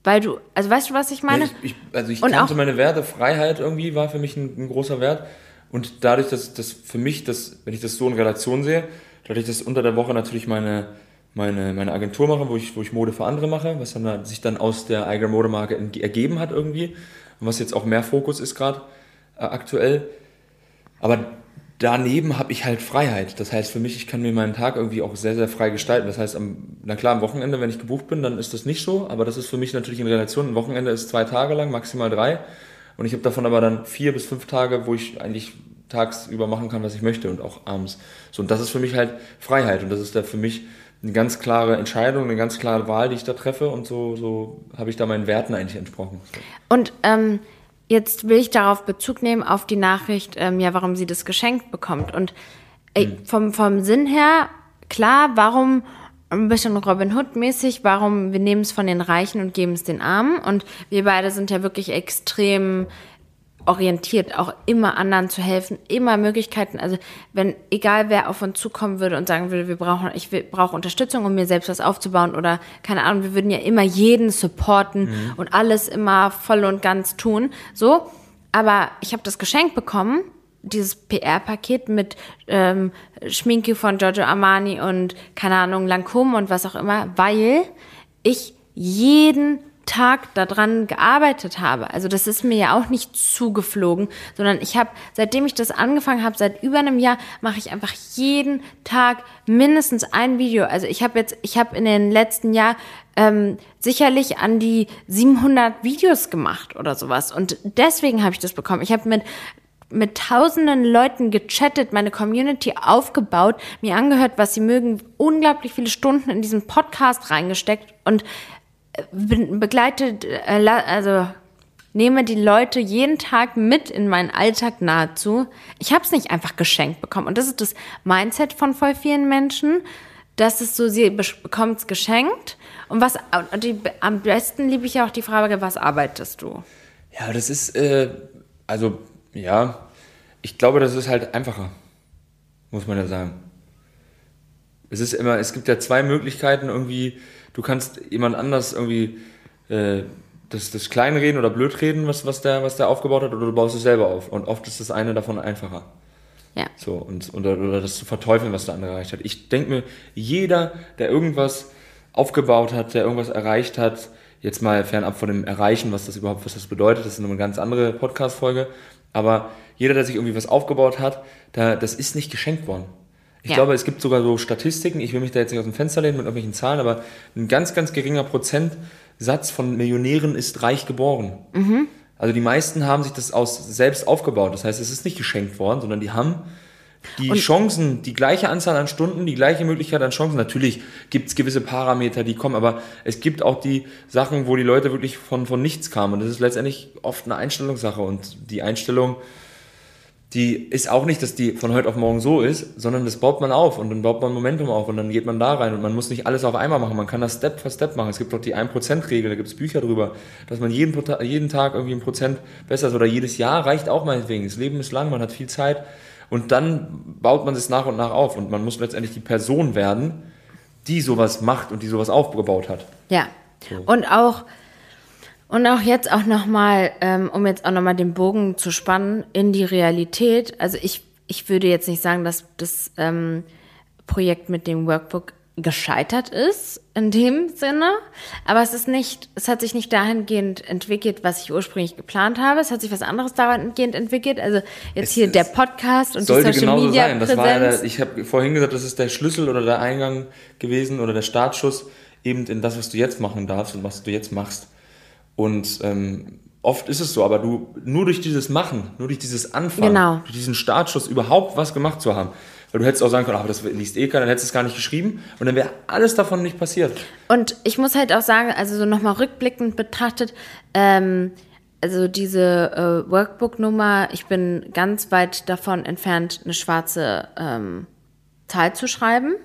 weil du, also weißt du, was ich meine? Ja, ich, ich, also ich und kannte meine Werte, Freiheit irgendwie war für mich ein, ein großer Wert. Und dadurch, dass das für mich, das, wenn ich das so in Relation sehe, dadurch, dass unter der Woche natürlich meine meine, meine Agentur mache, wo ich, wo ich Mode für andere mache, was dann sich dann aus der eigenen Modemarke ergeben hat irgendwie und was jetzt auch mehr Fokus ist gerade äh, aktuell. Aber daneben habe ich halt Freiheit. Das heißt für mich, ich kann mir meinen Tag irgendwie auch sehr, sehr frei gestalten. Das heißt, am, na klar, am Wochenende, wenn ich gebucht bin, dann ist das nicht so, aber das ist für mich natürlich in Relation. Ein Wochenende ist zwei Tage lang, maximal drei. Und ich habe davon aber dann vier bis fünf Tage, wo ich eigentlich tagsüber machen kann, was ich möchte und auch abends. So, und das ist für mich halt Freiheit und das ist da für mich eine ganz klare Entscheidung, eine ganz klare Wahl, die ich da treffe und so, so habe ich da meinen Werten eigentlich entsprochen. Und ähm, jetzt will ich darauf Bezug nehmen, auf die Nachricht, ähm, ja, warum sie das geschenkt bekommt. Und äh, hm. vom, vom Sinn her, klar, warum ein bisschen Robin Hood-mäßig, warum wir nehmen es von den Reichen und geben es den Armen. Und wir beide sind ja wirklich extrem orientiert, auch immer anderen zu helfen, immer Möglichkeiten. Also wenn, egal wer auf uns zukommen würde und sagen würde, wir brauchen, ich brauche Unterstützung, um mir selbst was aufzubauen oder keine Ahnung, wir würden ja immer jeden supporten mhm. und alles immer voll und ganz tun. So, aber ich habe das Geschenk bekommen, dieses PR-Paket mit ähm, Schminke von Giorgio Armani und keine Ahnung Lancôme und was auch immer, weil ich jeden Tag daran gearbeitet habe. Also das ist mir ja auch nicht zugeflogen, sondern ich habe, seitdem ich das angefangen habe, seit über einem Jahr, mache ich einfach jeden Tag mindestens ein Video. Also ich habe jetzt, ich habe in den letzten Jahr ähm, sicherlich an die 700 Videos gemacht oder sowas. Und deswegen habe ich das bekommen. Ich habe mit mit tausenden Leuten gechattet, meine Community aufgebaut, mir angehört, was sie mögen, unglaublich viele Stunden in diesen Podcast reingesteckt und begleitet, äh, also nehme die Leute jeden Tag mit in meinen Alltag nahezu. Ich habe es nicht einfach geschenkt bekommen. Und das ist das Mindset von voll vielen Menschen. Das ist so, sie bekommt es geschenkt. Und was, und die, am besten liebe ich ja auch die Frage, was arbeitest du? Ja, das ist, äh, also, ja, ich glaube, das ist halt einfacher, muss man ja sagen. Es ist immer, es gibt ja zwei Möglichkeiten irgendwie, du kannst jemand anders irgendwie äh, das, das kleinreden oder blödreden, was, was, der, was der aufgebaut hat, oder du baust es selber auf. Und oft ist das eine davon einfacher. Ja. So, und, oder, oder das zu verteufeln, was der andere erreicht hat. Ich denke mir, jeder, der irgendwas aufgebaut hat, der irgendwas erreicht hat, jetzt mal fernab von dem Erreichen, was das überhaupt, was das bedeutet, das ist eine ganz andere Podcast-Folge, aber jeder, der sich irgendwie was aufgebaut hat, da, das ist nicht geschenkt worden. Ich ja. glaube, es gibt sogar so Statistiken, ich will mich da jetzt nicht aus dem Fenster lehnen mit irgendwelchen Zahlen, aber ein ganz, ganz geringer Prozentsatz von Millionären ist reich geboren. Mhm. Also die meisten haben sich das aus selbst aufgebaut. Das heißt, es ist nicht geschenkt worden, sondern die haben die und Chancen, die gleiche Anzahl an Stunden, die gleiche Möglichkeit an Chancen. Natürlich gibt es gewisse Parameter, die kommen, aber es gibt auch die Sachen, wo die Leute wirklich von, von nichts kamen. Und das ist letztendlich oft eine Einstellungssache. Und die Einstellung, die ist auch nicht, dass die von heute auf morgen so ist, sondern das baut man auf und dann baut man Momentum auf und dann geht man da rein und man muss nicht alles auf einmal machen, man kann das Step für Step machen. Es gibt doch die 1%-Regel, da gibt es Bücher drüber, dass man jeden, jeden Tag irgendwie ein Prozent besser ist oder jedes Jahr reicht auch meinetwegen. Das Leben ist lang, man hat viel Zeit und dann baut man es nach und nach auf und man muss letztendlich die Person werden, die sowas macht und die sowas aufgebaut hat. Ja. So. Und auch und auch jetzt auch nochmal, ähm, um jetzt auch nochmal den Bogen zu spannen in die Realität. Also ich, ich würde jetzt nicht sagen, dass das ähm, Projekt mit dem Workbook gescheitert ist in dem Sinne, aber es ist nicht, es hat sich nicht dahingehend entwickelt, was ich ursprünglich geplant habe. Es hat sich was anderes dahingehend entwickelt. Also jetzt es, hier der Podcast und die Social genauso Media sein. Das war ja der, ich habe vorhin gesagt, das ist der Schlüssel oder der Eingang gewesen oder der Startschuss eben in das, was du jetzt machen darfst und was du jetzt machst. Und ähm, oft ist es so, aber du nur durch dieses Machen, nur durch dieses Anfangen, genau. durch diesen Startschuss überhaupt was gemacht zu haben. Weil du hättest auch sagen können, aber das liest eh keiner, dann hättest du es gar nicht geschrieben und dann wäre alles davon nicht passiert. Und ich muss halt auch sagen, also so nochmal rückblickend betrachtet, ähm, also diese äh, Workbook-Nummer, ich bin ganz weit davon entfernt, eine schwarze ähm, Zahl zu schreiben.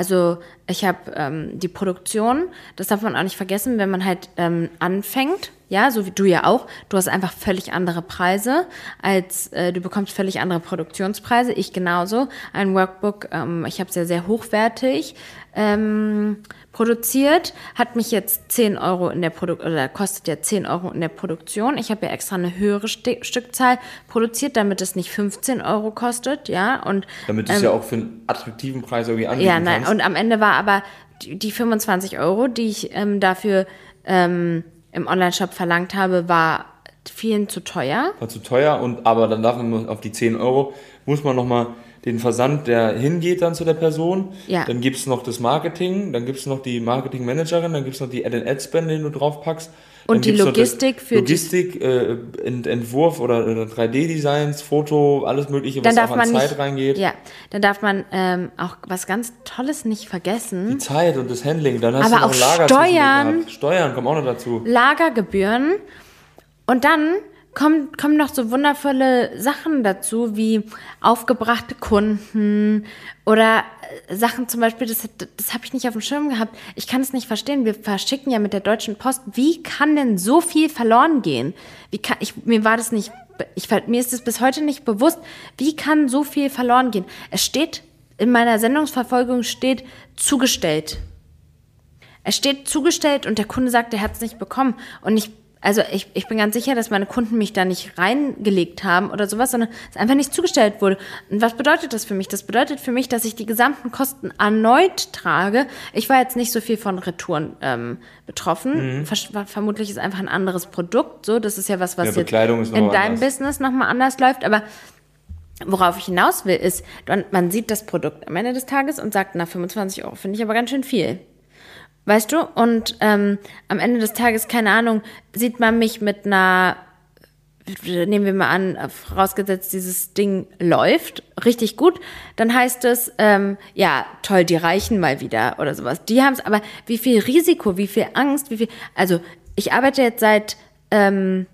Also ich habe ähm, die Produktion, das darf man auch nicht vergessen, wenn man halt ähm, anfängt, ja, so wie du ja auch, du hast einfach völlig andere Preise, als äh, du bekommst völlig andere Produktionspreise, ich genauso. Ein Workbook, ähm, ich habe es ja sehr hochwertig, ähm, produziert, hat mich jetzt 10 Euro in der Produktion, oder kostet ja 10 Euro in der Produktion. Ich habe ja extra eine höhere St Stückzahl produziert, damit es nicht 15 Euro kostet, ja. Und, damit es ähm, ja auch für einen attraktiven Preis irgendwie anbieten Ja, nein, kannst. und am Ende war aber die, die 25 Euro, die ich ähm, dafür ähm, im Onlineshop verlangt habe, war vielen zu teuer. War zu teuer und aber dann darf man auf die 10 Euro muss man nochmal den Versand, der hingeht dann zu der Person. Ja. Dann gibt's noch das Marketing, dann gibt's noch die Marketingmanagerin, dann gibt's noch die den Ad-Spend, den du draufpackst. Und die Logistik für die- Logistik, äh, Ent Entwurf oder, oder 3D-Designs, Foto, alles mögliche, was auch an man Zeit nicht, reingeht. ja, dann darf man ähm, auch was ganz Tolles nicht vergessen. Die Zeit und das Handling, dann hast Aber du noch auch Lager Steuern. Steuern kommen auch noch dazu. Lagergebühren und dann kommen, kommen noch so wundervolle Sachen dazu, wie aufgebrachte Kunden oder äh, Sachen zum Beispiel, das, das habe ich nicht auf dem Schirm gehabt. Ich kann es nicht verstehen. Wir verschicken ja mit der Deutschen Post. Wie kann denn so viel verloren gehen? Wie kann, ich, mir war das nicht, ich, mir ist es bis heute nicht bewusst. Wie kann so viel verloren gehen? Es steht, in meiner Sendungsverfolgung steht zugestellt. Es steht zugestellt und der Kunde sagt, er hat es nicht bekommen. Und ich, also ich, ich bin ganz sicher, dass meine Kunden mich da nicht reingelegt haben oder sowas, sondern es einfach nicht zugestellt wurde. Und was bedeutet das für mich? Das bedeutet für mich, dass ich die gesamten Kosten erneut trage. Ich war jetzt nicht so viel von Retouren ähm, betroffen. Ver vermutlich ist einfach ein anderes Produkt. So, das ist ja was, was Ja, jetzt in deinem anders. Business nochmal anders läuft. Aber Worauf ich hinaus will, ist, man- man sieht das Produkt am Ende des Tages und sagt, na, 25 Euro finde ich aber ganz schön viel. Weißt du? Und ähm, am Ende des Tages, keine Ahnung, sieht man mich mit einer, nehmen wir mal an, vorausgesetzt, dieses Ding läuft richtig gut, dann heißt es, ähm, ja, toll, die reichen mal wieder oder sowas. Die haben es, aber wie viel Risiko, wie viel Angst, wie viel, also ich arbeite jetzt seit ähm,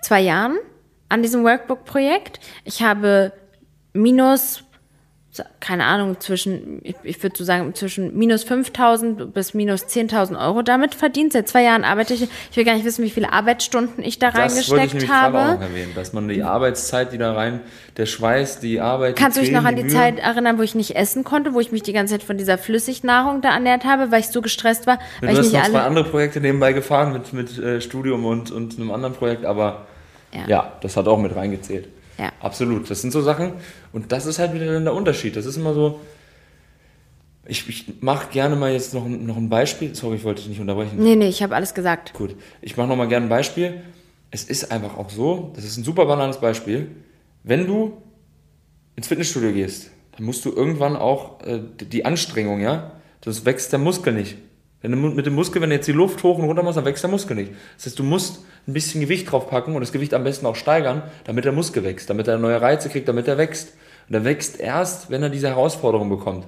zwei Jahren an diesem Workbook-Projekt. Ich habe minus, keine Ahnung, zwischen, ich, ich würde so sagen, zwischen minus 5.000 bis minus 10.000 Euro damit verdient. Seit zwei Jahren arbeite ich. Ich will gar nicht wissen, wie viele Arbeitsstunden ich da Das ich reingesteckt auch habe. noch erwähnen, dass man die Arbeitszeit, die da rein, der Schweiß, die Arbeit, Kannst du die dich noch an die Mühe, Zeit erinnern, wo ich nicht essen konnte, wo ich mich die ganze Zeit von dieser Flüssignahrung da ernährt habe, weil ich so gestresst war, weil Du ich hast noch zwei andere Projekte nebenbei gefahren mit, mit äh, Studium und, und einem anderen Projekt, aber Ja. ja. das hat auch mit reingezählt. Ja. Absolut. Das sind so Sachen und das ist halt wieder dann der Unterschied. Das ist immer so. Ich, ich mache gerne mal jetzt noch, ein- noch ein Beispiel. Sorry, ich wollte dich nicht unterbrechen. Nee, nee, ich habe alles gesagt. Gut. Ich mache noch mal gerne ein Beispiel. Es ist einfach auch so, das ist ein super banales Beispiel. Wenn du ins Fitnessstudio gehst, dann musst du irgendwann auch äh, die Anstrengung, ja, das wächst der Muskel nicht. Wenn du mit dem Muskel, wenn du jetzt die Luft hoch und runter machst, dann wächst der Muskel nicht. Das heißt, du musst ein bisschen Gewicht draufpacken und das Gewicht am besten auch steigern, damit der Muskel wächst, damit er neue Reize kriegt, damit er wächst. Und er wächst erst, wenn er diese Herausforderung bekommt.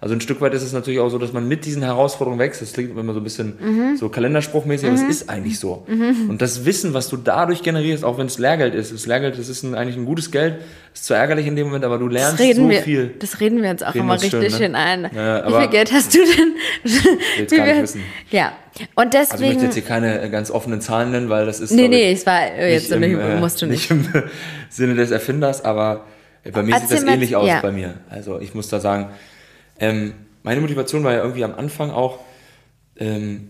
Also ein Stück weit ist es natürlich auch so, dass man mit diesen Herausforderungen wächst. Das klingt immer so ein bisschen so kalenderspruchmäßig, aber es ist eigentlich so. Und das Wissen, was du dadurch generierst, auch wenn es Lehrgeld ist, das Lehrgeld, das ist ein, eigentlich ein gutes Geld, ist zwar ärgerlich in dem Moment, aber du lernst reden, so wir, viel. das reden wir uns auch Reden immer wir uns schön, richtig ne? schön ein. Ja, Wie viel Geld hast du denn? Will's Wie gar nicht viel- wissen. Ja, und Also ich möchte deswegen. jetzt hier keine äh, ganz offenen Zahlen nennen, weil das ist. nee, nee, ich, es war äh, jetzt so im, äh, musst du nicht. Nicht im Sinne des Erfinders, aber bei mir Erzähl sieht das ähnlich aus ja. bei mir. Also ich muss da sagen, ähm, meine Motivation war ja irgendwie am Anfang auch, ähm,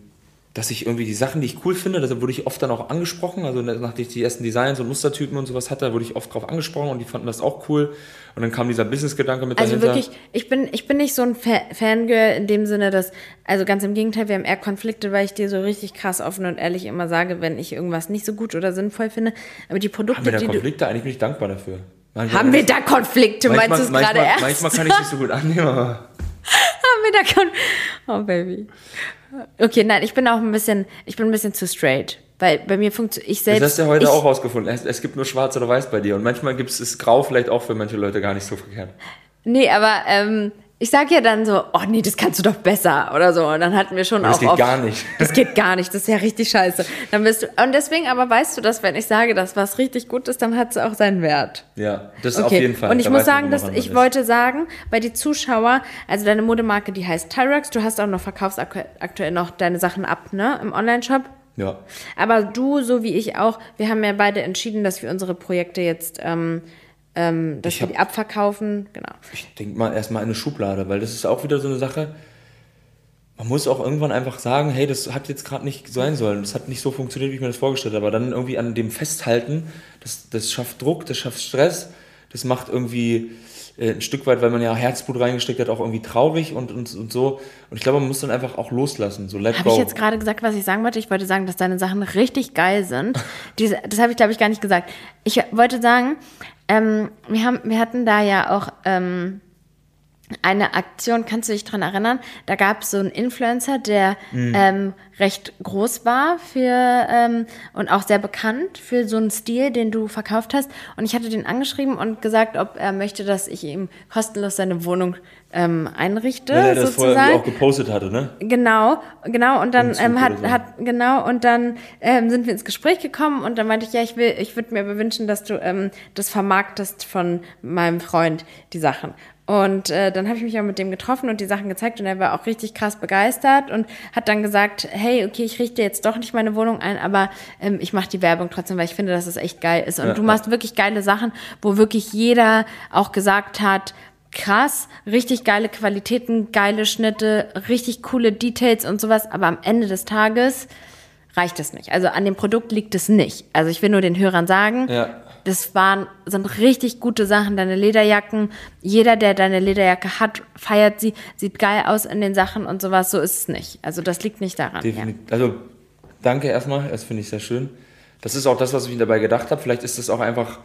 dass ich irgendwie die Sachen, die ich cool finde, da wurde ich oft dann auch angesprochen, also nachdem ich die ersten Designs und Mustertypen und sowas hatte, wurde ich oft drauf angesprochen und die fanden das auch cool. Und dann kam dieser Business-Gedanke mit Also dahinter. wirklich, ich bin, ich bin nicht so ein Fa Fangirl in dem Sinne, dass, also ganz im Gegenteil, wir haben eher Konflikte, weil ich dir so richtig krass offen und ehrlich immer sage, wenn ich irgendwas nicht so gut oder sinnvoll finde. Aber die Produkte, haben wir da die. Konflikte? Eigentlich bin ich dankbar dafür. Manchmal- Haben wir da Konflikte? manchmal, Meinst du es gerade ernst? manchmal kann ich es nicht so gut annehmen, aber haben wir da Kon Oh, Baby. Okay, nein, ich bin auch ein bisschen, ich bin ein bisschen zu straight. Weil bei mir funktioniert, ich selbst. Das hast du ja heute ich, auch rausgefunden. Es, es gibt nur schwarz oder weiß bei dir. Und manchmal gibt es Grau vielleicht auch für manche Leute gar nicht so verkehrt. Nee, aber ähm, ich sag ja dann so, oh nee, das kannst du doch besser oder so. Und dann hatten wir schon Das auch geht oft, gar nicht. Das geht gar nicht, das ist ja richtig scheiße. Dann bist du, und deswegen aber weißt du, dass wenn ich sage, dass was richtig gut ist, dann hat es auch seinen Wert. Ja, das Okay. auf jeden Fall. Und ich Da muss sagen, dass ich ist. wollte sagen, bei die Zuschauer, also deine Modemarke, die heißt Tyrex, du hast auch noch verkaufst aktu- aktuell noch deine Sachen ab, ne, im Online-Shop. Ja. Aber du, so wie ich auch, wir haben ja beide entschieden, dass wir unsere Projekte jetzt, ähm, ähm, dass Ich wir die abverkaufen. Genau. Ich denke mal erstmal eine Schublade, weil das ist auch wieder so eine Sache. Man muss auch irgendwann einfach sagen, hey, das hat jetzt gerade nicht sein sollen. Das hat nicht so funktioniert, wie ich mir das vorgestellt habe. Aber dann irgendwie an dem festhalten, das, das schafft Druck, das schafft Stress, das macht irgendwie äh, ein Stück weit, weil man ja Herzblut reingesteckt hat, auch irgendwie traurig und, und, und so. Und ich glaube, man muss dann einfach auch loslassen, so let Habe ich jetzt gerade gesagt, was ich sagen wollte? Ich wollte sagen, dass deine Sachen richtig geil sind. Diese, das habe ich, glaube ich, gar nicht gesagt. Ich wollte sagen, Ähm, wir, haben, wir hatten da ja auch ähm, eine Aktion, kannst du dich dran erinnern? Da gab es so einen Influencer, der Mhm. ähm, recht groß war für ähm, und auch sehr bekannt für so einen Stil, den du verkauft hast. Und ich hatte den angeschrieben und gesagt, ob er möchte, dass ich ihm kostenlos seine Wohnung ähm, einrichte, Weil er das vorher sozusagen. irgendwie auch gepostet hatte, ne? Genau, genau. Und dann ähm, hat, so. hat genau und dann ähm, sind wir ins Gespräch gekommen und dann meinte ich, ja, ich will, ich würde mir aber wünschen, dass du ähm, das vermarktest von meinem Freund die Sachen. Und äh, dann habe ich mich auch mit dem getroffen und die Sachen gezeigt und er war auch richtig krass begeistert und hat dann gesagt, hey, okay, ich richte jetzt doch nicht meine Wohnung ein, aber ähm, ich mache die Werbung trotzdem, weil ich finde, dass es echt geil ist. Und Ja, du ja. machst wirklich geile Sachen, wo wirklich jeder auch gesagt hat, krass, richtig geile Qualitäten, geile Schnitte, richtig coole Details und sowas, aber am Ende des Tages reicht es nicht. Also an dem Produkt liegt es nicht. Also ich will nur den Hörern sagen, Ja. Das waren, sind richtig gute Sachen, deine Lederjacken. Jeder, der deine Lederjacke hat, feiert sie, sieht geil aus in den Sachen und sowas. So ist es nicht. Also das liegt nicht daran. Ja. Definitiv. Also, danke erstmal, das finde ich sehr schön. Das ist auch das, was ich mir dabei gedacht habe. Vielleicht ist das auch einfach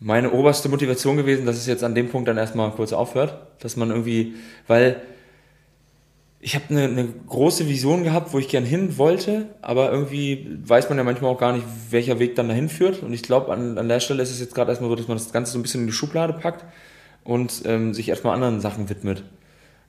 meine oberste Motivation gewesen, dass es jetzt an dem Punkt dann erstmal kurz aufhört. Dass man irgendwie, weil ich habe eine, eine große Vision gehabt, wo ich gern hin wollte, aber irgendwie weiß man ja manchmal auch gar nicht, welcher Weg dann dahin führt. Und ich glaube, an, an der Stelle ist es jetzt gerade erstmal so, dass man das Ganze so ein bisschen in die Schublade packt und ähm, sich erstmal anderen Sachen widmet.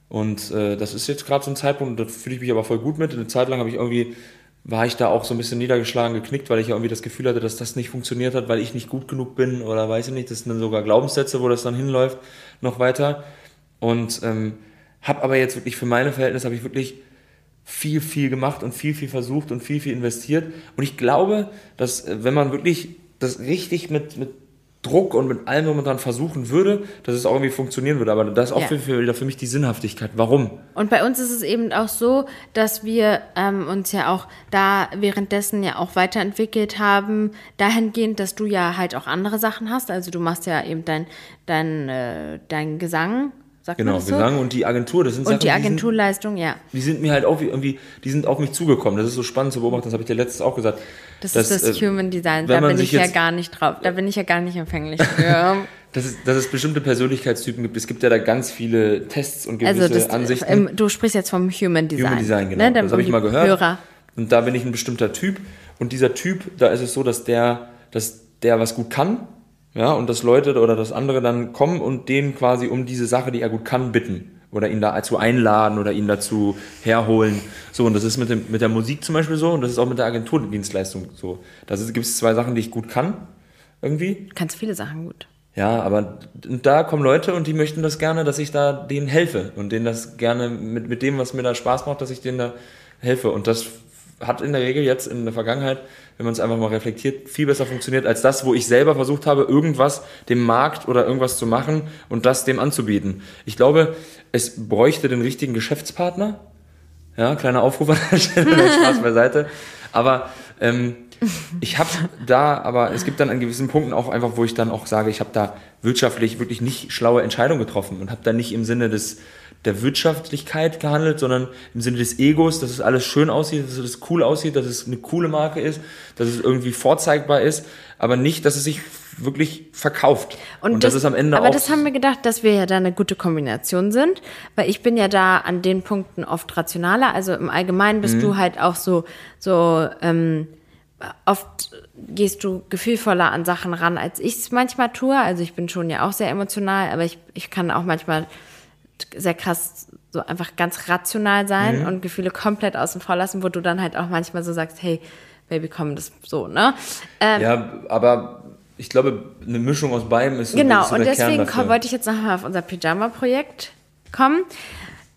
Und äh, das ist jetzt gerade so ein Zeitpunkt, da fühle ich mich aber voll gut mit. Eine Zeit lang habe ich irgendwie, war ich da auch so ein bisschen niedergeschlagen, geknickt, weil ich ja irgendwie das Gefühl hatte, dass das nicht funktioniert hat, weil ich nicht gut genug bin oder weiß ich nicht. Das sind dann sogar Glaubenssätze, wo das dann hinläuft, noch weiter. Und ähm, habe aber jetzt wirklich für meine Verhältnisse habe ich wirklich viel, viel gemacht und viel, viel versucht und viel, viel investiert. Und ich glaube, dass äh, wenn man wirklich das richtig mit, mit Druck und mit allem, was man dann versuchen würde, dass es auch irgendwie funktionieren würde. Aber das ist auch Ja. für, für, für mich die Sinnhaftigkeit. Warum? Und bei uns ist es eben auch so, dass wir ähm, uns ja auch da währenddessen ja auch weiterentwickelt haben, dahingehend, dass du ja halt auch andere Sachen hast. Also du machst ja eben dein, dein, äh, dein Gesang, sagt man Genau, das so? Gesang und die Agentur, das sind Sachen, Und die die sind, Agenturleistung, ja. die sind mir halt auch irgendwie, die sind auf mich zugekommen. Das ist so spannend zu beobachten, das habe ich dir letztes auch gesagt. Das dass, ist das äh, Human Design. Da man bin ich ja gar nicht drauf. Da bin ich ja gar nicht empfänglich für. dass es, dass es bestimmte Persönlichkeitstypen gibt. Es gibt ja da ganz viele Tests und gewisse also das, Ansichten. im, du sprichst jetzt vom Human Design. Human Design, genau. Ne? Das habe ich mal gehört. Hörer. Und da bin ich ein bestimmter Typ. Und dieser Typ, da ist es so, dass der, dass der was gut kann. Ja, und dass Leute oder dass andere dann kommen und den quasi um diese Sache, die er gut kann, bitten. Oder ihn dazu einladen oder ihn dazu herholen. So, und das ist mit, dem, mit der Musik zum Beispiel so und das ist auch mit der Agenturdienstleistung so. Da gibt es zwei Sachen, die ich gut kann. Irgendwie. Du kannst viele Sachen gut. Ja, aber da kommen Leute und die möchten das gerne, dass ich da denen helfe und denen das gerne mit, mit dem, was mir da Spaß macht, dass ich denen da helfe. Und das hat in der Regel jetzt in der Vergangenheit, wenn man es einfach mal reflektiert, viel besser funktioniert als das, wo ich selber versucht habe, irgendwas dem Markt oder irgendwas zu machen und das dem anzubieten. Ich glaube, es bräuchte den richtigen Geschäftspartner. Ja, kleiner Aufruf an der Stelle, Spaß beiseite. Aber ähm, ich habe da, aber es gibt dann an gewissen Punkten auch einfach, wo ich dann auch sage, ich habe da wirtschaftlich wirklich nicht schlaue Entscheidungen getroffen und habe da nicht im Sinne des der Wirtschaftlichkeit gehandelt, sondern im Sinne des Egos, dass es alles schön aussieht, dass es cool aussieht, dass es eine coole Marke ist, dass es irgendwie vorzeigbar ist, aber nicht, dass es sich wirklich verkauft. Und, das, ist am Ende aber auch. das haben wir gedacht, dass wir ja da eine gute Kombination sind, weil ich bin ja da an den Punkten oft rationaler. Also im Allgemeinen Mhm. bist du halt auch so so ähm, oft gehst du gefühlvoller an Sachen ran, als ich es manchmal tue. Also ich bin schon ja auch sehr emotional, aber ich, ich kann auch manchmal sehr krass so einfach ganz rational sein Mhm. und Gefühle komplett außen vor lassen, wo du dann halt auch manchmal so sagst, hey, Baby, komm, das so, ne? Ähm, ja, aber ich glaube, eine Mischung aus beidem ist Genau, so und der Kern deswegen komm, wollte ich jetzt nochmal auf unser Pyjama-Projekt kommen.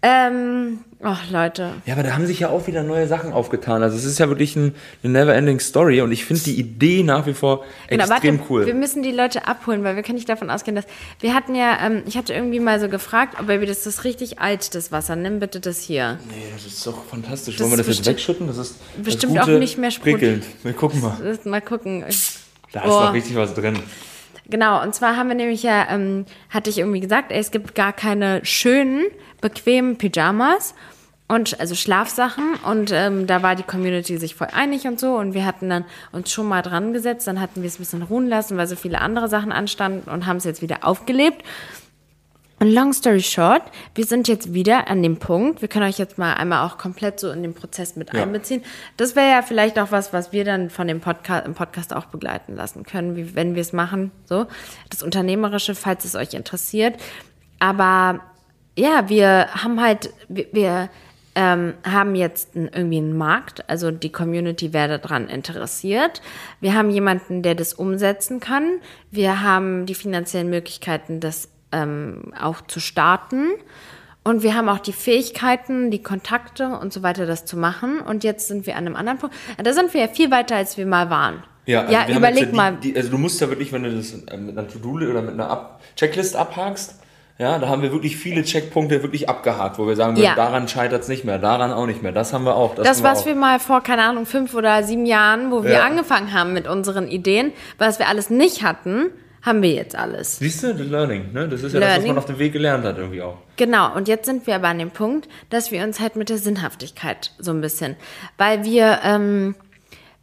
Ähm, oh, Leute. Ja, aber da haben sich ja auch wieder neue Sachen aufgetan. Also es ist ja wirklich ein, eine never-ending Story und ich finde die Idee nach wie vor Genau, extrem warte, cool. wir müssen die Leute abholen, weil wir können nicht davon ausgehen, dass wir hatten ja, ähm, ich hatte irgendwie mal so gefragt, ob Baby, das ist richtig alt, das Wasser, nimm bitte das hier. Nee, das ist doch fantastisch. Das Wollen wir das jetzt wegschütten? Das ist das bestimmt Gute auch nicht mehr sprudelt. prickelnd. Wir gucken mal. Das- Mal gucken. Da ist Oh. doch richtig was drin. Genau, und zwar haben wir nämlich ja, ähm, hatte ich irgendwie gesagt, ey, es gibt gar keine schönen, bequemen Pyjamas. Und also Schlafsachen und ähm, da war die Community sich voll einig und so und wir hatten dann uns schon mal dran gesetzt, dann hatten wir es ein bisschen ruhen lassen, weil so viele andere Sachen anstanden und haben es jetzt wieder aufgelebt. Und long story short, wir sind jetzt wieder an dem Punkt, wir können euch jetzt mal einmal auch komplett so in den Prozess mit Ja. einbeziehen. Das wäre ja vielleicht auch was, was wir dann von dem Podcast, im Podcast auch begleiten lassen können, wie, wenn wir es machen, so. Das Unternehmerische, falls es euch interessiert. Aber ja, wir haben halt, wir, wir ähm, haben jetzt einen, irgendwie einen Markt, also die Community wäre daran interessiert. Wir haben jemanden, der das umsetzen kann. Wir haben die finanziellen Möglichkeiten, das ähm, auch zu starten. Und wir haben auch die Fähigkeiten, die Kontakte und so weiter, das zu machen. Und jetzt sind wir an einem anderen Punkt. Da sind wir ja viel weiter, als wir mal waren. Ja, also ja wir überleg ja mal. Die, die, also du musst ja wirklich, wenn du das äh, mit einer To-Do oder mit einer Ab Checklist abhakst, ja, da haben wir wirklich viele Checkpunkte wirklich abgehakt, wo wir sagen, Ja. daran scheitert es nicht mehr, daran auch nicht mehr. Das haben wir auch. Das, wir was auch. wir mal vor, keine Ahnung, fünf oder sieben Jahren, wo wir Ja. angefangen haben mit unseren Ideen, was wir alles nicht hatten, haben wir jetzt alles. Siehst du, das Learning, ne? Das ist ja das, was Learning. man auf dem Weg gelernt hat irgendwie auch. Genau, und jetzt sind wir aber an dem Punkt, dass wir uns halt mit der Sinnhaftigkeit so ein bisschen, weil wir, ähm,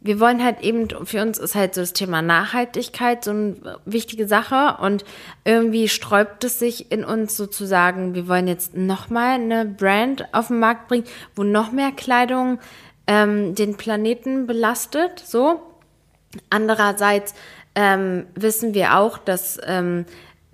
wir wollen halt eben, für uns ist halt so das Thema Nachhaltigkeit so eine wichtige Sache und irgendwie sträubt es sich in uns sozusagen, wir wollen jetzt nochmal eine Brand auf den Markt bringen, wo noch mehr Kleidung ähm, den Planeten belastet, so. Andererseits ähm, wissen wir auch, dass ähm,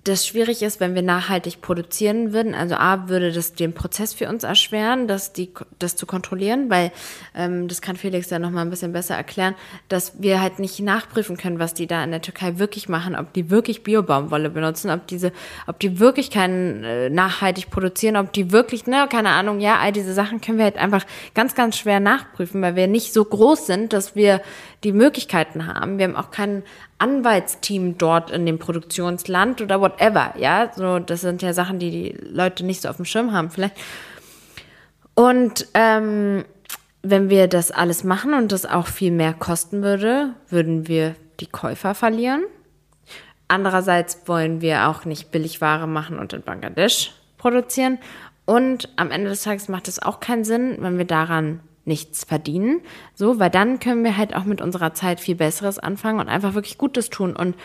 das schwierig ist, wenn wir nachhaltig produzieren würden. Also A, würde das den Prozess für uns erschweren, das, die, das zu kontrollieren, weil ähm, das kann Felix ja noch mal ein bisschen besser erklären, dass wir halt nicht nachprüfen können, was die da in der Türkei wirklich machen, ob die wirklich Biobaumwolle benutzen, ob diese, ob die wirklich keinen äh, nachhaltig produzieren, ob die wirklich, ne, keine Ahnung, ja, all diese Sachen können wir halt einfach ganz, ganz schwer nachprüfen, weil wir nicht so groß sind, dass wir die Möglichkeiten haben. Wir haben auch kein Anwaltsteam dort in dem Produktionsland oder whatever, ja. So, das sind ja Sachen, die die Leute nicht so auf dem Schirm haben, vielleicht. Und ähm, wenn wir das alles machen und das auch viel mehr kosten würde, würden wir die Käufer verlieren. Andererseits wollen wir auch nicht Billigware machen und in Bangladesch produzieren. Und am Ende des Tages macht es auch keinen Sinn, wenn wir daran nichts verdienen. So, weil dann können wir halt auch mit unserer Zeit viel Besseres anfangen und einfach wirklich Gutes tun. Und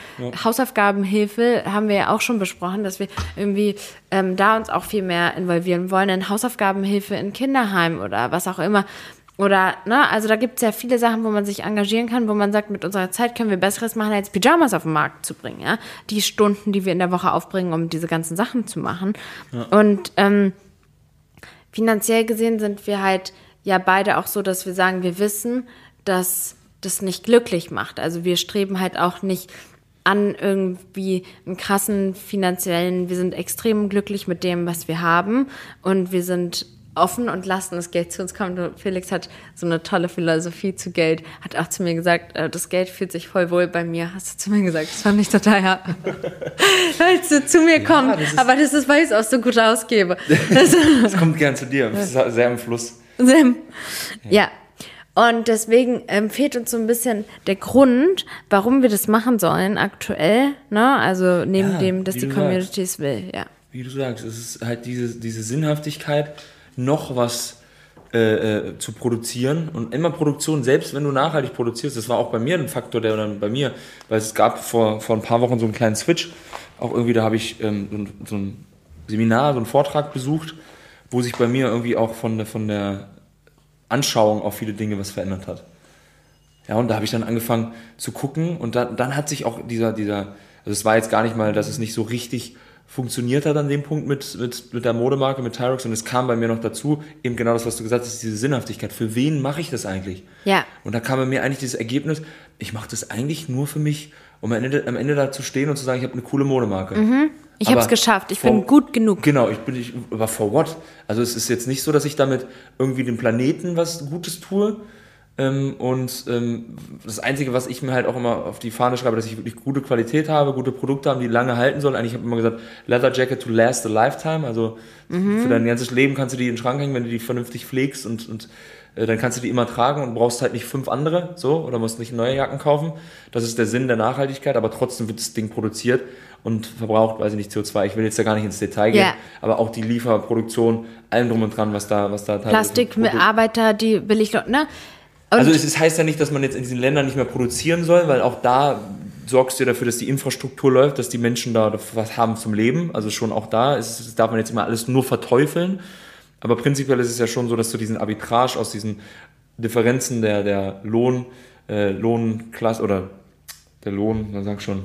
Hausaufgabenhilfe haben wir ja auch schon besprochen, dass wir irgendwie ähm, da uns auch viel mehr involvieren wollen in Hausaufgabenhilfe in Kinderheim oder was auch immer. Oder, ne, also da gibt es ja viele Sachen, wo man sich engagieren kann, wo man sagt, mit unserer Zeit können wir Besseres machen, als Pyjamas auf den Markt zu bringen, ja. Die Stunden, die wir in der Woche aufbringen, um diese ganzen Sachen zu machen. Und ähm, finanziell gesehen sind wir halt ja beide auch so, dass wir sagen, wir wissen, dass das nicht glücklich macht. Also wir streben halt auch nicht an irgendwie einen krassen finanziellen, wir sind extrem glücklich mit dem, was wir haben und wir sind offen und lassen das Geld zu uns kommen. Und Felix hat so eine tolle Philosophie zu Geld, hat auch zu mir gesagt, äh, das Geld fühlt sich voll wohl bei mir, hast du zu mir gesagt. Das fand ich total, ja. Als du zu mir kommst, das ist- aber das ist, weil ich es auch so gut ausgebe. Das, Es kommt gern zu dir. Es ist sehr im Fluss. Sim. Ja. Und deswegen ähm, fehlt uns so ein bisschen der Grund, warum wir das machen sollen aktuell. Ne? Also neben Ja, dem, dass wie die du Community es will. Ja. Wie du sagst, es ist halt diese, diese Sinnhaftigkeit, noch was äh, äh, zu produzieren. Und immer Produktion, selbst wenn du nachhaltig produzierst, das war auch bei mir ein Faktor, der dann bei mir, weil es gab vor, vor ein paar Wochen so einen kleinen Switch. Auch irgendwie, da habe ich ähm, so, ein, so ein Seminar, so einen Vortrag besucht, wo sich bei mir irgendwie auch von der, von der Anschauung auf viele Dinge was verändert hat. Ja, und da habe ich dann angefangen zu gucken und dann, dann hat sich auch dieser, dieser, also es war jetzt gar nicht mal, dass es nicht so richtig funktioniert hat an dem Punkt mit, mit, mit der Modemarke, mit Tyrox und es kam bei mir noch dazu, eben genau das, was du gesagt hast, diese Sinnhaftigkeit. Für wen mache ich das eigentlich? Ja. Und da kam bei mir eigentlich dieses Ergebnis, ich mache das eigentlich nur für mich, um am Ende, am Ende da zu stehen und zu sagen, ich habe eine coole Modemarke. Ich habe es geschafft. Ich for- bin gut genug. Genau, ich bin, ich, aber for what? Also es ist jetzt nicht so, dass ich damit irgendwie dem Planeten was Gutes tue, Ähm, und ähm, das Einzige, was ich mir halt auch immer auf die Fahne schreibe, dass ich wirklich gute Qualität habe, gute Produkte haben, die lange halten sollen. Eigentlich habe ich immer gesagt, Leather Jacket to last a lifetime. Also mhm. für dein ganzes Leben kannst du die in den Schrank hängen, wenn du die vernünftig pflegst und, und dann kannst du die immer tragen und brauchst halt nicht fünf andere, so, oder musst nicht neue Jacken kaufen. Das ist der Sinn der Nachhaltigkeit, aber trotzdem wird das Ding produziert und verbraucht, weiß ich nicht, CO2. Ich will jetzt ja gar nicht ins Detail gehen, yeah. aber auch die Lieferproduktion, allem drum und dran, was da, was da teilweise. Plastikmitarbeiter, die billig, ne? Und also es heißt ja nicht, dass man jetzt in diesen Ländern nicht mehr produzieren soll, weil auch da sorgst du dafür, dass die Infrastruktur läuft, dass die Menschen da was haben zum Leben. Also schon auch da ist, das darf man jetzt immer alles nur verteufeln. Aber prinzipiell ist es ja schon so, dass du diesen Arbitrage aus diesen Differenzen der, der Lohn, äh, Lohnklasse oder der Lohn, man sagt schon,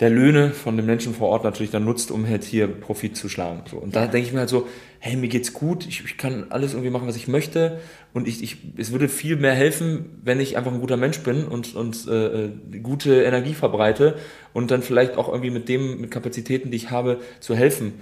der Löhne von den Menschen vor Ort natürlich dann nutzt, um halt hier Profit zu schlagen. So. Und da denke ich mir halt so, hey, mir geht's gut, ich, ich kann alles irgendwie machen, was ich möchte und ich, ich, es würde viel mehr helfen, wenn ich einfach ein guter Mensch bin und, und äh, gute Energie verbreite und dann vielleicht auch irgendwie mit dem, mit Kapazitäten, die ich habe, zu helfen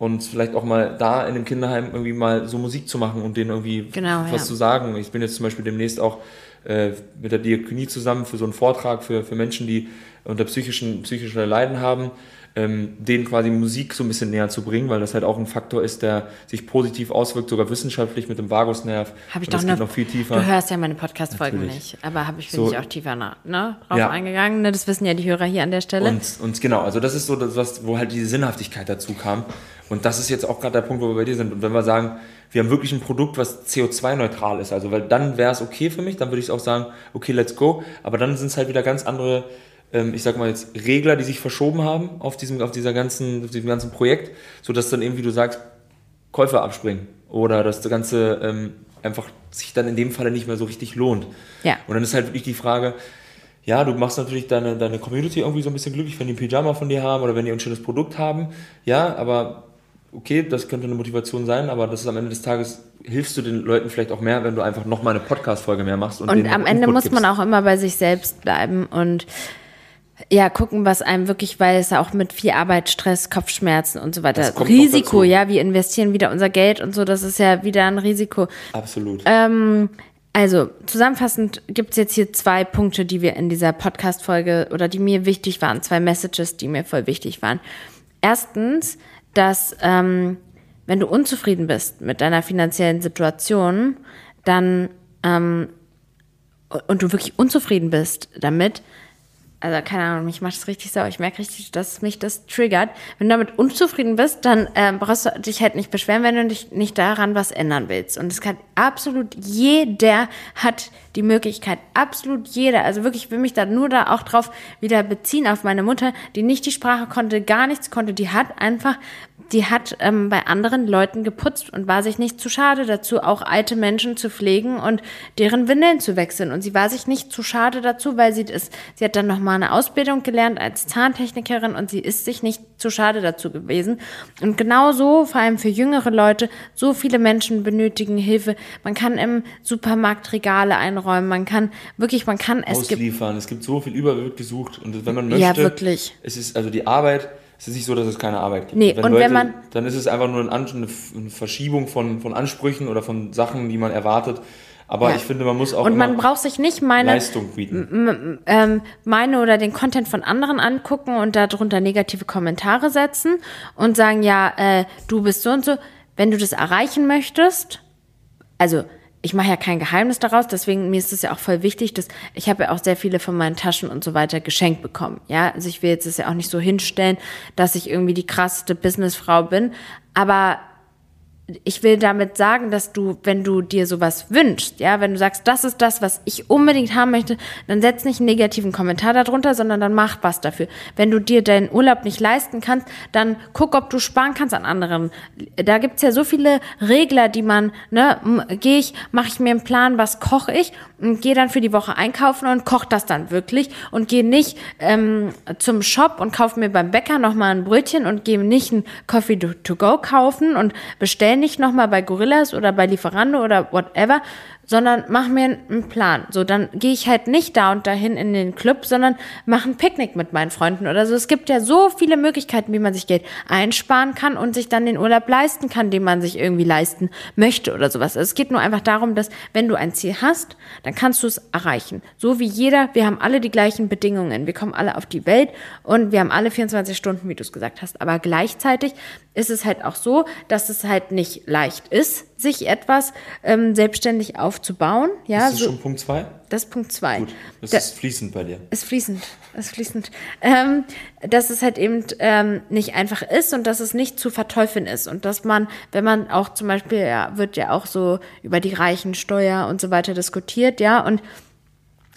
und vielleicht auch mal da in dem Kinderheim irgendwie mal so Musik zu machen und denen irgendwie genau, was ja. zu sagen. Ich bin jetzt zum Beispiel demnächst auch äh, mit der Diakonie zusammen für so einen Vortrag für, für Menschen, die unter psychischen, psychische Leiden haben, ähm, denen quasi Musik so ein bisschen näher zu bringen, weil das halt auch ein Faktor ist, der sich positiv auswirkt, sogar wissenschaftlich mit dem Vagusnerv. Habe ich doch noch, noch, viel tiefer. Du hörst ja meine Podcast-Folgen nicht, aber habe ich, bin so, ich auch tiefer nach, ne, drauf ja. eingegangen. Ne? Das wissen ja die Hörer hier an der Stelle. Und, und genau, also das ist so das, was, wo halt diese Sinnhaftigkeit dazu kam. Und das ist jetzt auch gerade der Punkt, wo wir bei dir sind. Und wenn wir sagen, wir haben wirklich ein Produkt, was CO2-neutral ist, also weil dann wäre es okay für mich, dann würde ich auch sagen, okay, let's go. Aber dann sind es halt wieder ganz andere ich sag mal jetzt, Regler, die sich verschoben haben auf diesem, auf dieser ganzen, auf diesem ganzen Projekt, sodass dann eben, wie du sagst, Käufer abspringen oder dass das Ganze ähm, einfach sich dann in dem Falle nicht mehr so richtig lohnt. Ja. Und dann ist halt wirklich die Frage, ja, du machst natürlich deine, deine Community irgendwie so ein bisschen glücklich, wenn die ein Pyjama von dir haben oder wenn die ein schönes Produkt haben. Ja, aber okay, das könnte eine Motivation sein, aber das ist am Ende des Tages hilfst du den Leuten vielleicht auch mehr, wenn du einfach noch mal eine Podcast-Folge mehr machst. Und, und am Ende Input muss gibst. man auch immer bei sich selbst bleiben und ja, gucken, was einem wirklich, weil es auch mit viel Arbeit, Stress, Kopfschmerzen und so weiter. Risiko, ja, wir investieren wieder unser Geld und so, das ist ja wieder ein Risiko. Absolut. Ähm, also, zusammenfassend gibt es jetzt hier zwei Punkte, die wir in dieser Podcast-Folge oder die mir wichtig waren, zwei Messages, die mir voll wichtig waren. Erstens, dass ähm, wenn du unzufrieden bist mit deiner finanziellen Situation, dann ähm, und du wirklich unzufrieden bist damit, also keine Ahnung, mich macht das richtig sauer. Ich merke richtig, dass mich das triggert. Wenn du damit unzufrieden bist, dann äh, brauchst du dich halt nicht beschweren, wenn du dich nicht daran was ändern willst. Und es kann absolut jeder hat die Möglichkeit, absolut jeder. Also wirklich, ich will mich da nur da auch drauf wieder beziehen auf meine Mutter, die nicht die Sprache konnte, gar nichts konnte. Die hat einfach die hat ähm, bei anderen Leuten geputzt und war sich nicht zu schade dazu, auch alte Menschen zu pflegen und deren Windeln zu wechseln. Und sie war sich nicht zu schade dazu, weil sie ist, sie hat dann nochmal eine Ausbildung gelernt als Zahntechnikerin und sie ist sich nicht zu schade dazu gewesen. Und genauso, vor allem für jüngere Leute, so viele Menschen benötigen Hilfe. Man kann im Supermarkt Regale einräumen, man kann wirklich, man kann es ausliefern. Es gibt so viel Überblick gesucht und wenn man möchte, ja, wirklich. es ist also die Arbeit es ist nicht so, dass es keine Arbeit gibt. Nee, wenn und Leute, wenn man. Dann ist es einfach nur eine, eine Verschiebung von, von Ansprüchen oder von Sachen, die man erwartet. Aber ja. ich finde, man muss auch. Und man braucht sich nicht meine Leistung bieten. Ähm, meine oder den Content von anderen angucken und darunter negative Kommentare setzen und sagen, ja, äh, du bist so und so. Wenn du das erreichen möchtest, also ich mache ja kein Geheimnis daraus, deswegen mir ist es ja auch voll wichtig, dass ich habe ja auch sehr viele von meinen Taschen und so weiter geschenkt bekommen. Ja, also ich will jetzt das ja auch nicht so hinstellen, dass ich irgendwie die krasseste Businessfrau bin, aber ich will damit sagen, dass du, wenn du dir sowas wünschst, ja, wenn du sagst, das ist das, was ich unbedingt haben möchte, dann setz nicht einen negativen Kommentar darunter, sondern dann mach was dafür. Wenn du dir deinen Urlaub nicht leisten kannst, dann guck, ob du sparen kannst an anderen. Da gibt's ja so viele Regler, die man, ne, gehe ich, mache ich mir einen Plan, was koche ich gehe dann für die Woche einkaufen und koche das dann wirklich und gehe nicht ähm, zum Shop und kaufe mir beim Bäcker nochmal ein Brötchen und gehe nicht ein Coffee to go kaufen und bestellen nicht nochmal bei Gorillas oder bei Lieferando oder whatever, sondern mach mir einen Plan. So, dann gehe ich halt nicht da und dahin in den Club, sondern mache ein Picknick mit meinen Freunden oder so. Es gibt ja so viele Möglichkeiten, wie man sich Geld einsparen kann und sich dann den Urlaub leisten kann, den man sich irgendwie leisten möchte oder sowas. Also es geht nur einfach darum, dass wenn du ein Ziel hast, dann kannst du es erreichen. So wie jeder, wir haben alle die gleichen Bedingungen. Wir kommen alle auf die Welt und wir haben alle 24 Stunden, wie du es gesagt hast. Aber gleichzeitig ist es halt auch so, dass es halt nicht leicht ist, sich etwas ähm, selbstständig aufzubauen. Ja, ist das so, schon Punkt zwei? Das ist Punkt zwei. Gut, das Da- ist fließend bei dir. ist fließend, ist fließend. Ähm, dass es halt eben ähm, nicht einfach ist und dass es nicht zu verteufeln ist und dass man, wenn man auch zum Beispiel, ja, wird ja auch so über die Reichensteuer und so weiter diskutiert, ja, und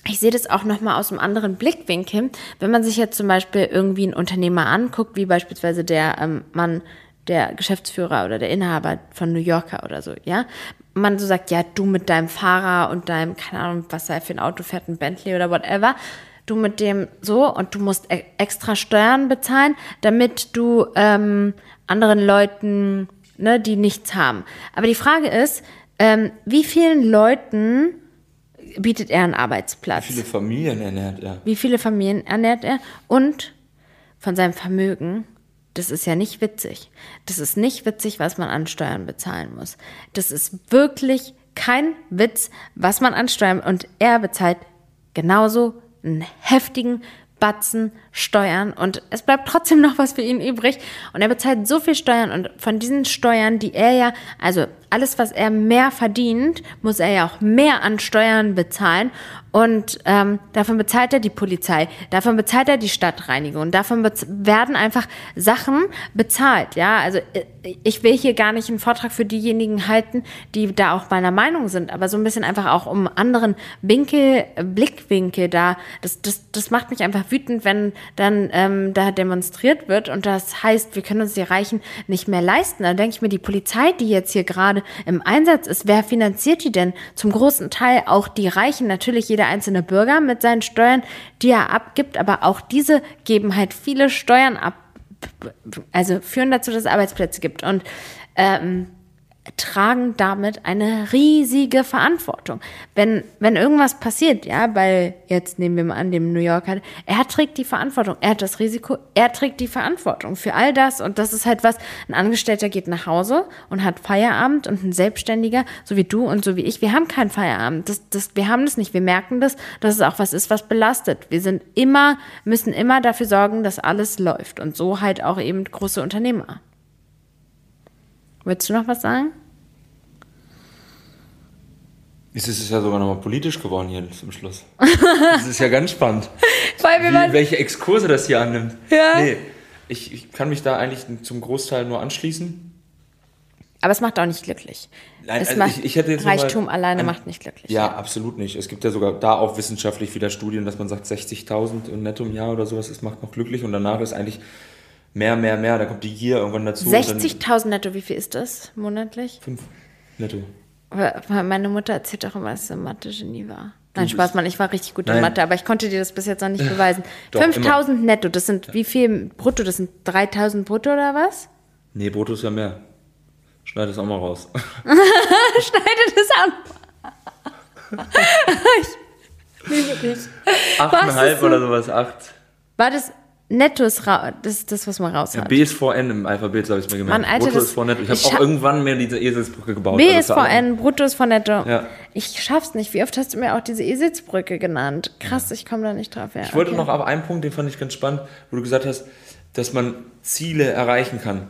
ich sehe das auch nochmal aus einem anderen Blickwinkel. Wenn man sich jetzt zum Beispiel irgendwie einen Unternehmer anguckt, wie beispielsweise der ähm, Mann, der Geschäftsführer oder der Inhaber von New Yorker oder so, ja, man so sagt, ja, du mit deinem Fahrer und deinem, keine Ahnung, was er für ein Auto fährt, ein Bentley oder whatever, du mit dem so und du musst e extra Steuern bezahlen, damit du ähm, anderen Leuten, ne, die nichts haben. Aber die Frage ist, ähm, wie vielen Leuten bietet er einen Arbeitsplatz? Wie viele Familien ernährt er? Wie viele Familien ernährt er? Und von seinem Vermögen, das ist ja nicht witzig. Das ist nicht witzig, was man an Steuern bezahlen muss. Das ist wirklich kein Witz, was man an Steuern und er bezahlt genauso einen heftigen Batzen Steuern und es bleibt trotzdem noch was für ihn übrig. Und er bezahlt so viel Steuern und von diesen Steuern, die er ja, also alles, was er mehr verdient, muss er ja auch mehr an Steuern bezahlen. Und ähm, davon bezahlt er die Polizei, davon bezahlt er die Stadtreinigung, davon werden einfach Sachen bezahlt, ja, also äh, ich will hier gar nicht einen Vortrag für diejenigen halten, die da auch meiner Meinung sind, aber so ein bisschen einfach auch um anderen Winkel, äh, Blickwinkel da, das, das, das macht mich einfach wütend, wenn dann ähm, da demonstriert wird und das heißt, wir können uns die Reichen nicht mehr leisten. Dann denke ich mir, die Polizei, die jetzt hier gerade im Einsatz ist, wer finanziert die denn? Zum großen Teil auch die Reichen, natürlich jeder einzelne Bürger mit seinen Steuern, die er abgibt, aber auch diese geben halt viele Steuern ab, also führen dazu, dass es Arbeitsplätze gibt und ähm, tragen damit eine riesige Verantwortung. Wenn, wenn irgendwas passiert, ja, bei, jetzt nehmen wir mal an, dem New Yorker, er trägt die Verantwortung, er hat das Risiko, er trägt die Verantwortung für all das und das ist halt was, ein Angestellter geht nach Hause und hat Feierabend und ein Selbstständiger, so wie du und so wie ich, wir haben keinen Feierabend, das, das, wir haben das nicht, wir merken das, dass es auch was ist, was belastet. Wir sind immer, müssen immer dafür sorgen, dass alles läuft und so halt auch eben große Unternehmer. Willst du noch was sagen? Jetzt ist es ja sogar nochmal politisch geworden hier zum Schluss. Das ist ja ganz spannend. Weil Wie, welche Exkurse das hier annimmt. Ja. Nee, ich, ich kann mich da eigentlich zum Großteil nur anschließen. Aber es macht auch nicht glücklich. Nein, es also macht, ich- ich hätte jetzt noch mal Reichtum alleine ein- macht nicht glücklich. Ja, absolut nicht. Es gibt ja sogar da auch wissenschaftlich wieder Studien, dass man sagt, 60.000 netto im Jahr oder sowas, das macht noch glücklich und danach ist eigentlich mehr, mehr, mehr. Da kommt die Gier irgendwann dazu. und dann 60.000 netto, wie viel ist das monatlich? Fünf netto. Meine Mutter erzählt doch immer, dass sie Mathe-Genie war. Nein, Spaß, Mann, ich war richtig gut in Nein. Mathe, aber ich konnte dir das bis jetzt noch nicht beweisen. Doch, 5.000 netto, das sind wie viel brutto? Das sind 3.000 brutto oder was? Nee, Brutto ist ja mehr. Schneid das auch mal raus. Schneide das an. ich liebe dich. Achteinhalb oder sowas, acht. War das netto ist ra das ist das, was man raus Ja, hat. B ist vor N im Alphabet, habe ich mir gemerkt. Mann, Alter, Brutto ist vor netto. Ich habe auch irgendwann mir diese Eselsbrücke gebaut. B Also ist das war vor N, brutto ist vor netto. Ja. Ich schaff's nicht. Wie oft hast du mir auch diese Eselsbrücke genannt? Krass, ich komme da nicht drauf. Ja, Ich wollte okay. noch auf einen Punkt, den fand ich ganz spannend, wo du gesagt hast, dass man Ziele erreichen kann.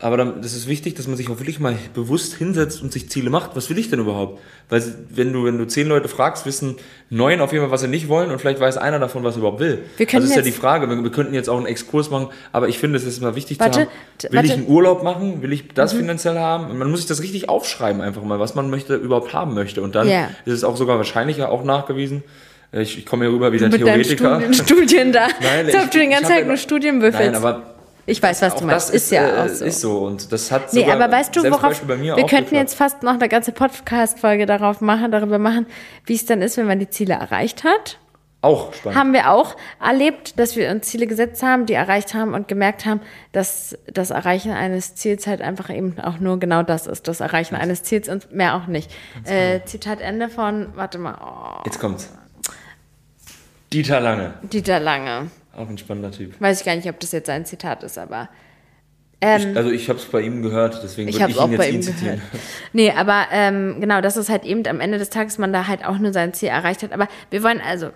Aber dann, das ist wichtig, dass man sich auch wirklich mal bewusst hinsetzt und sich Ziele macht. Was will ich denn überhaupt? Weil wenn du, wenn du zehn Leute fragst, wissen neun auf jeden Fall, was sie nicht wollen und vielleicht weiß einer davon, was er überhaupt will. Wir können das ist ja die Frage. Wir, wir könnten jetzt auch einen Exkurs machen, aber ich finde, es ist mal wichtig Warte, zu haben. Will ich warte. Mhm. einen Urlaub machen? Will ich das finanziell haben? Und man muss sich das richtig aufschreiben einfach mal, was man möchte, überhaupt haben möchte. Und dann Ja. ist es auch sogar wahrscheinlicher auch nachgewiesen. Ich, ich komme hier rüber wie der Theoretiker. Studien, Studien da. Nein, ich- du den ich ganzen Tag nur Studien würfelst. Nein, aber ich weiß, was auch du meinst. das ist, ja äh, auch so. Ist so und das hat Nee, aber weißt du, worauf Beispiel bei mir wir könnten jetzt fast noch eine ganze Podcast-Folge darauf machen, darüber machen, wie es dann ist, wenn man die Ziele erreicht hat. Auch spannend. haben wir auch erlebt, dass wir uns Ziele gesetzt haben, die erreicht haben und gemerkt haben, dass das Erreichen eines Ziels halt einfach eben auch nur genau das ist, das Erreichen eines Ziels und mehr auch nicht. Äh, Zitat Ende von, warte mal, oh, Jetzt kommt's. Dieter Lange. Dieter Lange. Auch ein spannender Typ. Weiß ich gar nicht, ob das jetzt ein Zitat ist, aber ich, also ich habe es bei ihm gehört, deswegen ich würde ich ihn jetzt bei ihm zitieren. gehört. Nee, aber ähm, genau, dass es halt eben am Ende des Tages man da halt auch nur sein Ziel erreicht hat. Aber wir wollen also,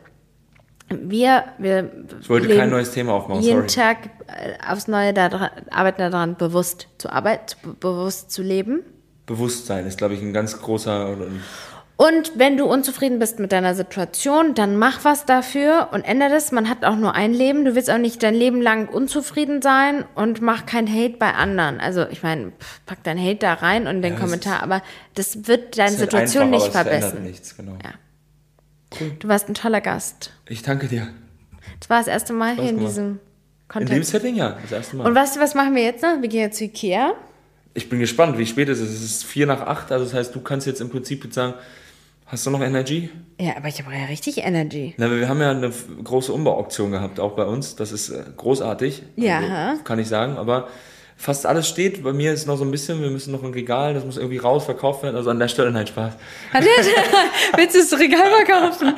wir, wir Ich wollte kein neues Thema aufmachen, jeden sorry. Tag äh, aufs Neue daran, arbeiten daran, bewusst zu arbeiten, bewusst zu leben. Bewusstsein ist, glaube ich, ein ganz großer. Und wenn du unzufrieden bist mit deiner Situation, dann mach was dafür und ändere das. Man hat auch nur ein Leben. Du willst auch nicht dein Leben lang unzufrieden sein und mach kein Hate bei anderen. Also ich meine, pack dein Hate da rein und den das Kommentar, aber das wird deine halt Situation einfach, nicht verbessern. nichts, genau. Ja. Du warst ein toller Gast. Ich danke dir. Das war das erste Mal hier in diesem In Content. dem Setting ja, das erste Mal. und weißt du, was machen wir jetzt noch? Wir gehen jetzt zu Ikea. ich bin gespannt, wie spät es ist. Es ist vier nach acht, also das heißt, du kannst jetzt im Prinzip jetzt sagen, hast du noch Energy? Ja, aber ich habe ja richtig Energy. Na, wir haben ja eine große Umbauauktion gehabt, auch bei uns. Das ist äh, großartig. Ja. Also, kann ich sagen. Aber fast alles steht. Bei mir ist noch so ein bisschen, wir müssen noch ein Regal, das muss irgendwie raus, verkauft werden. Also an der Stelle, nein, Spaß. Willst du das Regal verkaufen?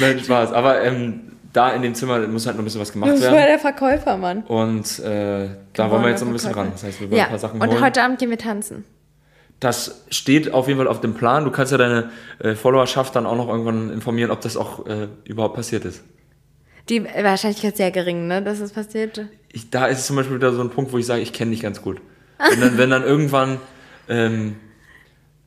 Nein, Spaß. Aber ähm, da in dem Zimmer muss halt noch ein bisschen was Du gemacht bist voll werden. der Verkäufer, Mann. Und äh, da wollen wir jetzt noch ein bisschen ran. Das heißt, wir wollen Ja, ein paar Sachen und holen. heute Abend gehen wir tanzen. Das steht auf jeden Fall auf dem Plan. Du kannst ja deine äh, Followerschaft dann auch noch irgendwann informieren, ob das auch äh, überhaupt passiert ist. Die Wahrscheinlichkeit ist sehr gering, ne, dass es passiert. ich, da ist es zum Beispiel wieder so ein Punkt, wo ich sage, ich kenne dich ganz gut. Wenn dann, wenn dann irgendwann ähm,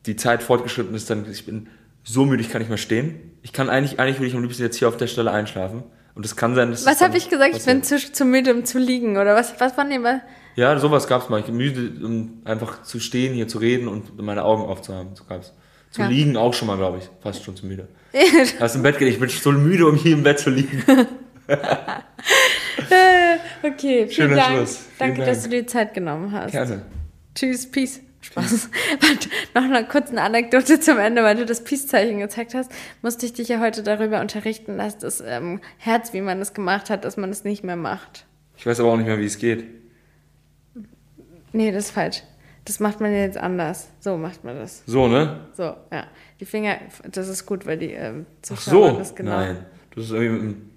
die Zeit fortgeschritten ist, dann ich bin so müde, ich kann nicht mehr stehen. Ich kann eigentlich, eigentlich würde ich am liebsten jetzt hier auf der Stelle einschlafen. Und es kann sein, dass Was habe ich gesagt? Ich bin passiert. zu, zu müde, um zu liegen, oder was? Was war denn mal? Ja, sowas gab es mal. Ich bin müde, um einfach zu stehen, hier zu reden und meine Augen aufzuhaben. So gab's. Zu Ja. liegen auch schon mal, glaube ich. Fast schon zu müde. Hast im Bett geht, ich bin so müde, um hier im Bett zu liegen. Okay, vielen Schöner Dank. Schluss. Vielen Danke, Dank. dass du dir Zeit genommen hast. Gerne. Tschüss, Peace. Spaß. Warte, noch eine kurze Anekdote zum Ende, weil du das Peace-Zeichen gezeigt hast, musste ich dich ja heute darüber unterrichten, dass das ähm, Herz, wie man es gemacht hat, dass man es nicht mehr macht. Ich weiß aber auch nicht mehr, wie es geht. Nee, das ist falsch. Das macht man jetzt anders. So macht man das. So, ne? So, ja. Die Finger, das ist gut, weil die ähm, Ach Zuschauer so. das genau. Nein. Das ist irgendwie mit, dem-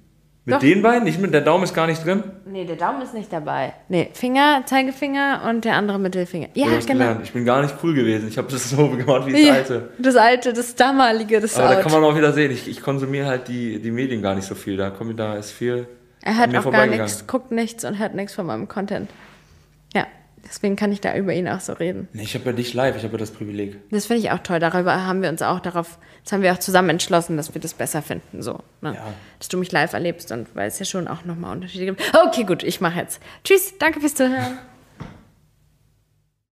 mit Doch. den beiden? Nicht mit, der Daumen ist gar nicht drin? Nee, der Daumen ist nicht dabei. Nee, Finger, Zeigefinger und der andere Mittelfinger. Ja, genau. gelernt. Ich bin gar nicht cool gewesen. Ich habe das so gemacht wie das Ja, alte. Das alte, das damalige, das Aber da Out. kann man auch wieder sehen, ich, ich konsumiere halt die, die Medien gar nicht so viel. Da, komm, da ist viel Er hört mir auch gar nichts, guckt nichts und hört nichts von meinem Content. Ja, deswegen kann ich da über ihn auch so reden. Nee, ich habe ja dich live, ich habe ja das Privileg. Das finde ich auch toll. Darüber haben wir uns auch darauf, das haben wir auch zusammen entschlossen, dass wir das besser finden. So, ne? Ja. Dass du mich live erlebst und weil es ja schon auch nochmal Unterschiede gibt. Okay, gut, ich mache jetzt. Tschüss, danke fürs Zuhören.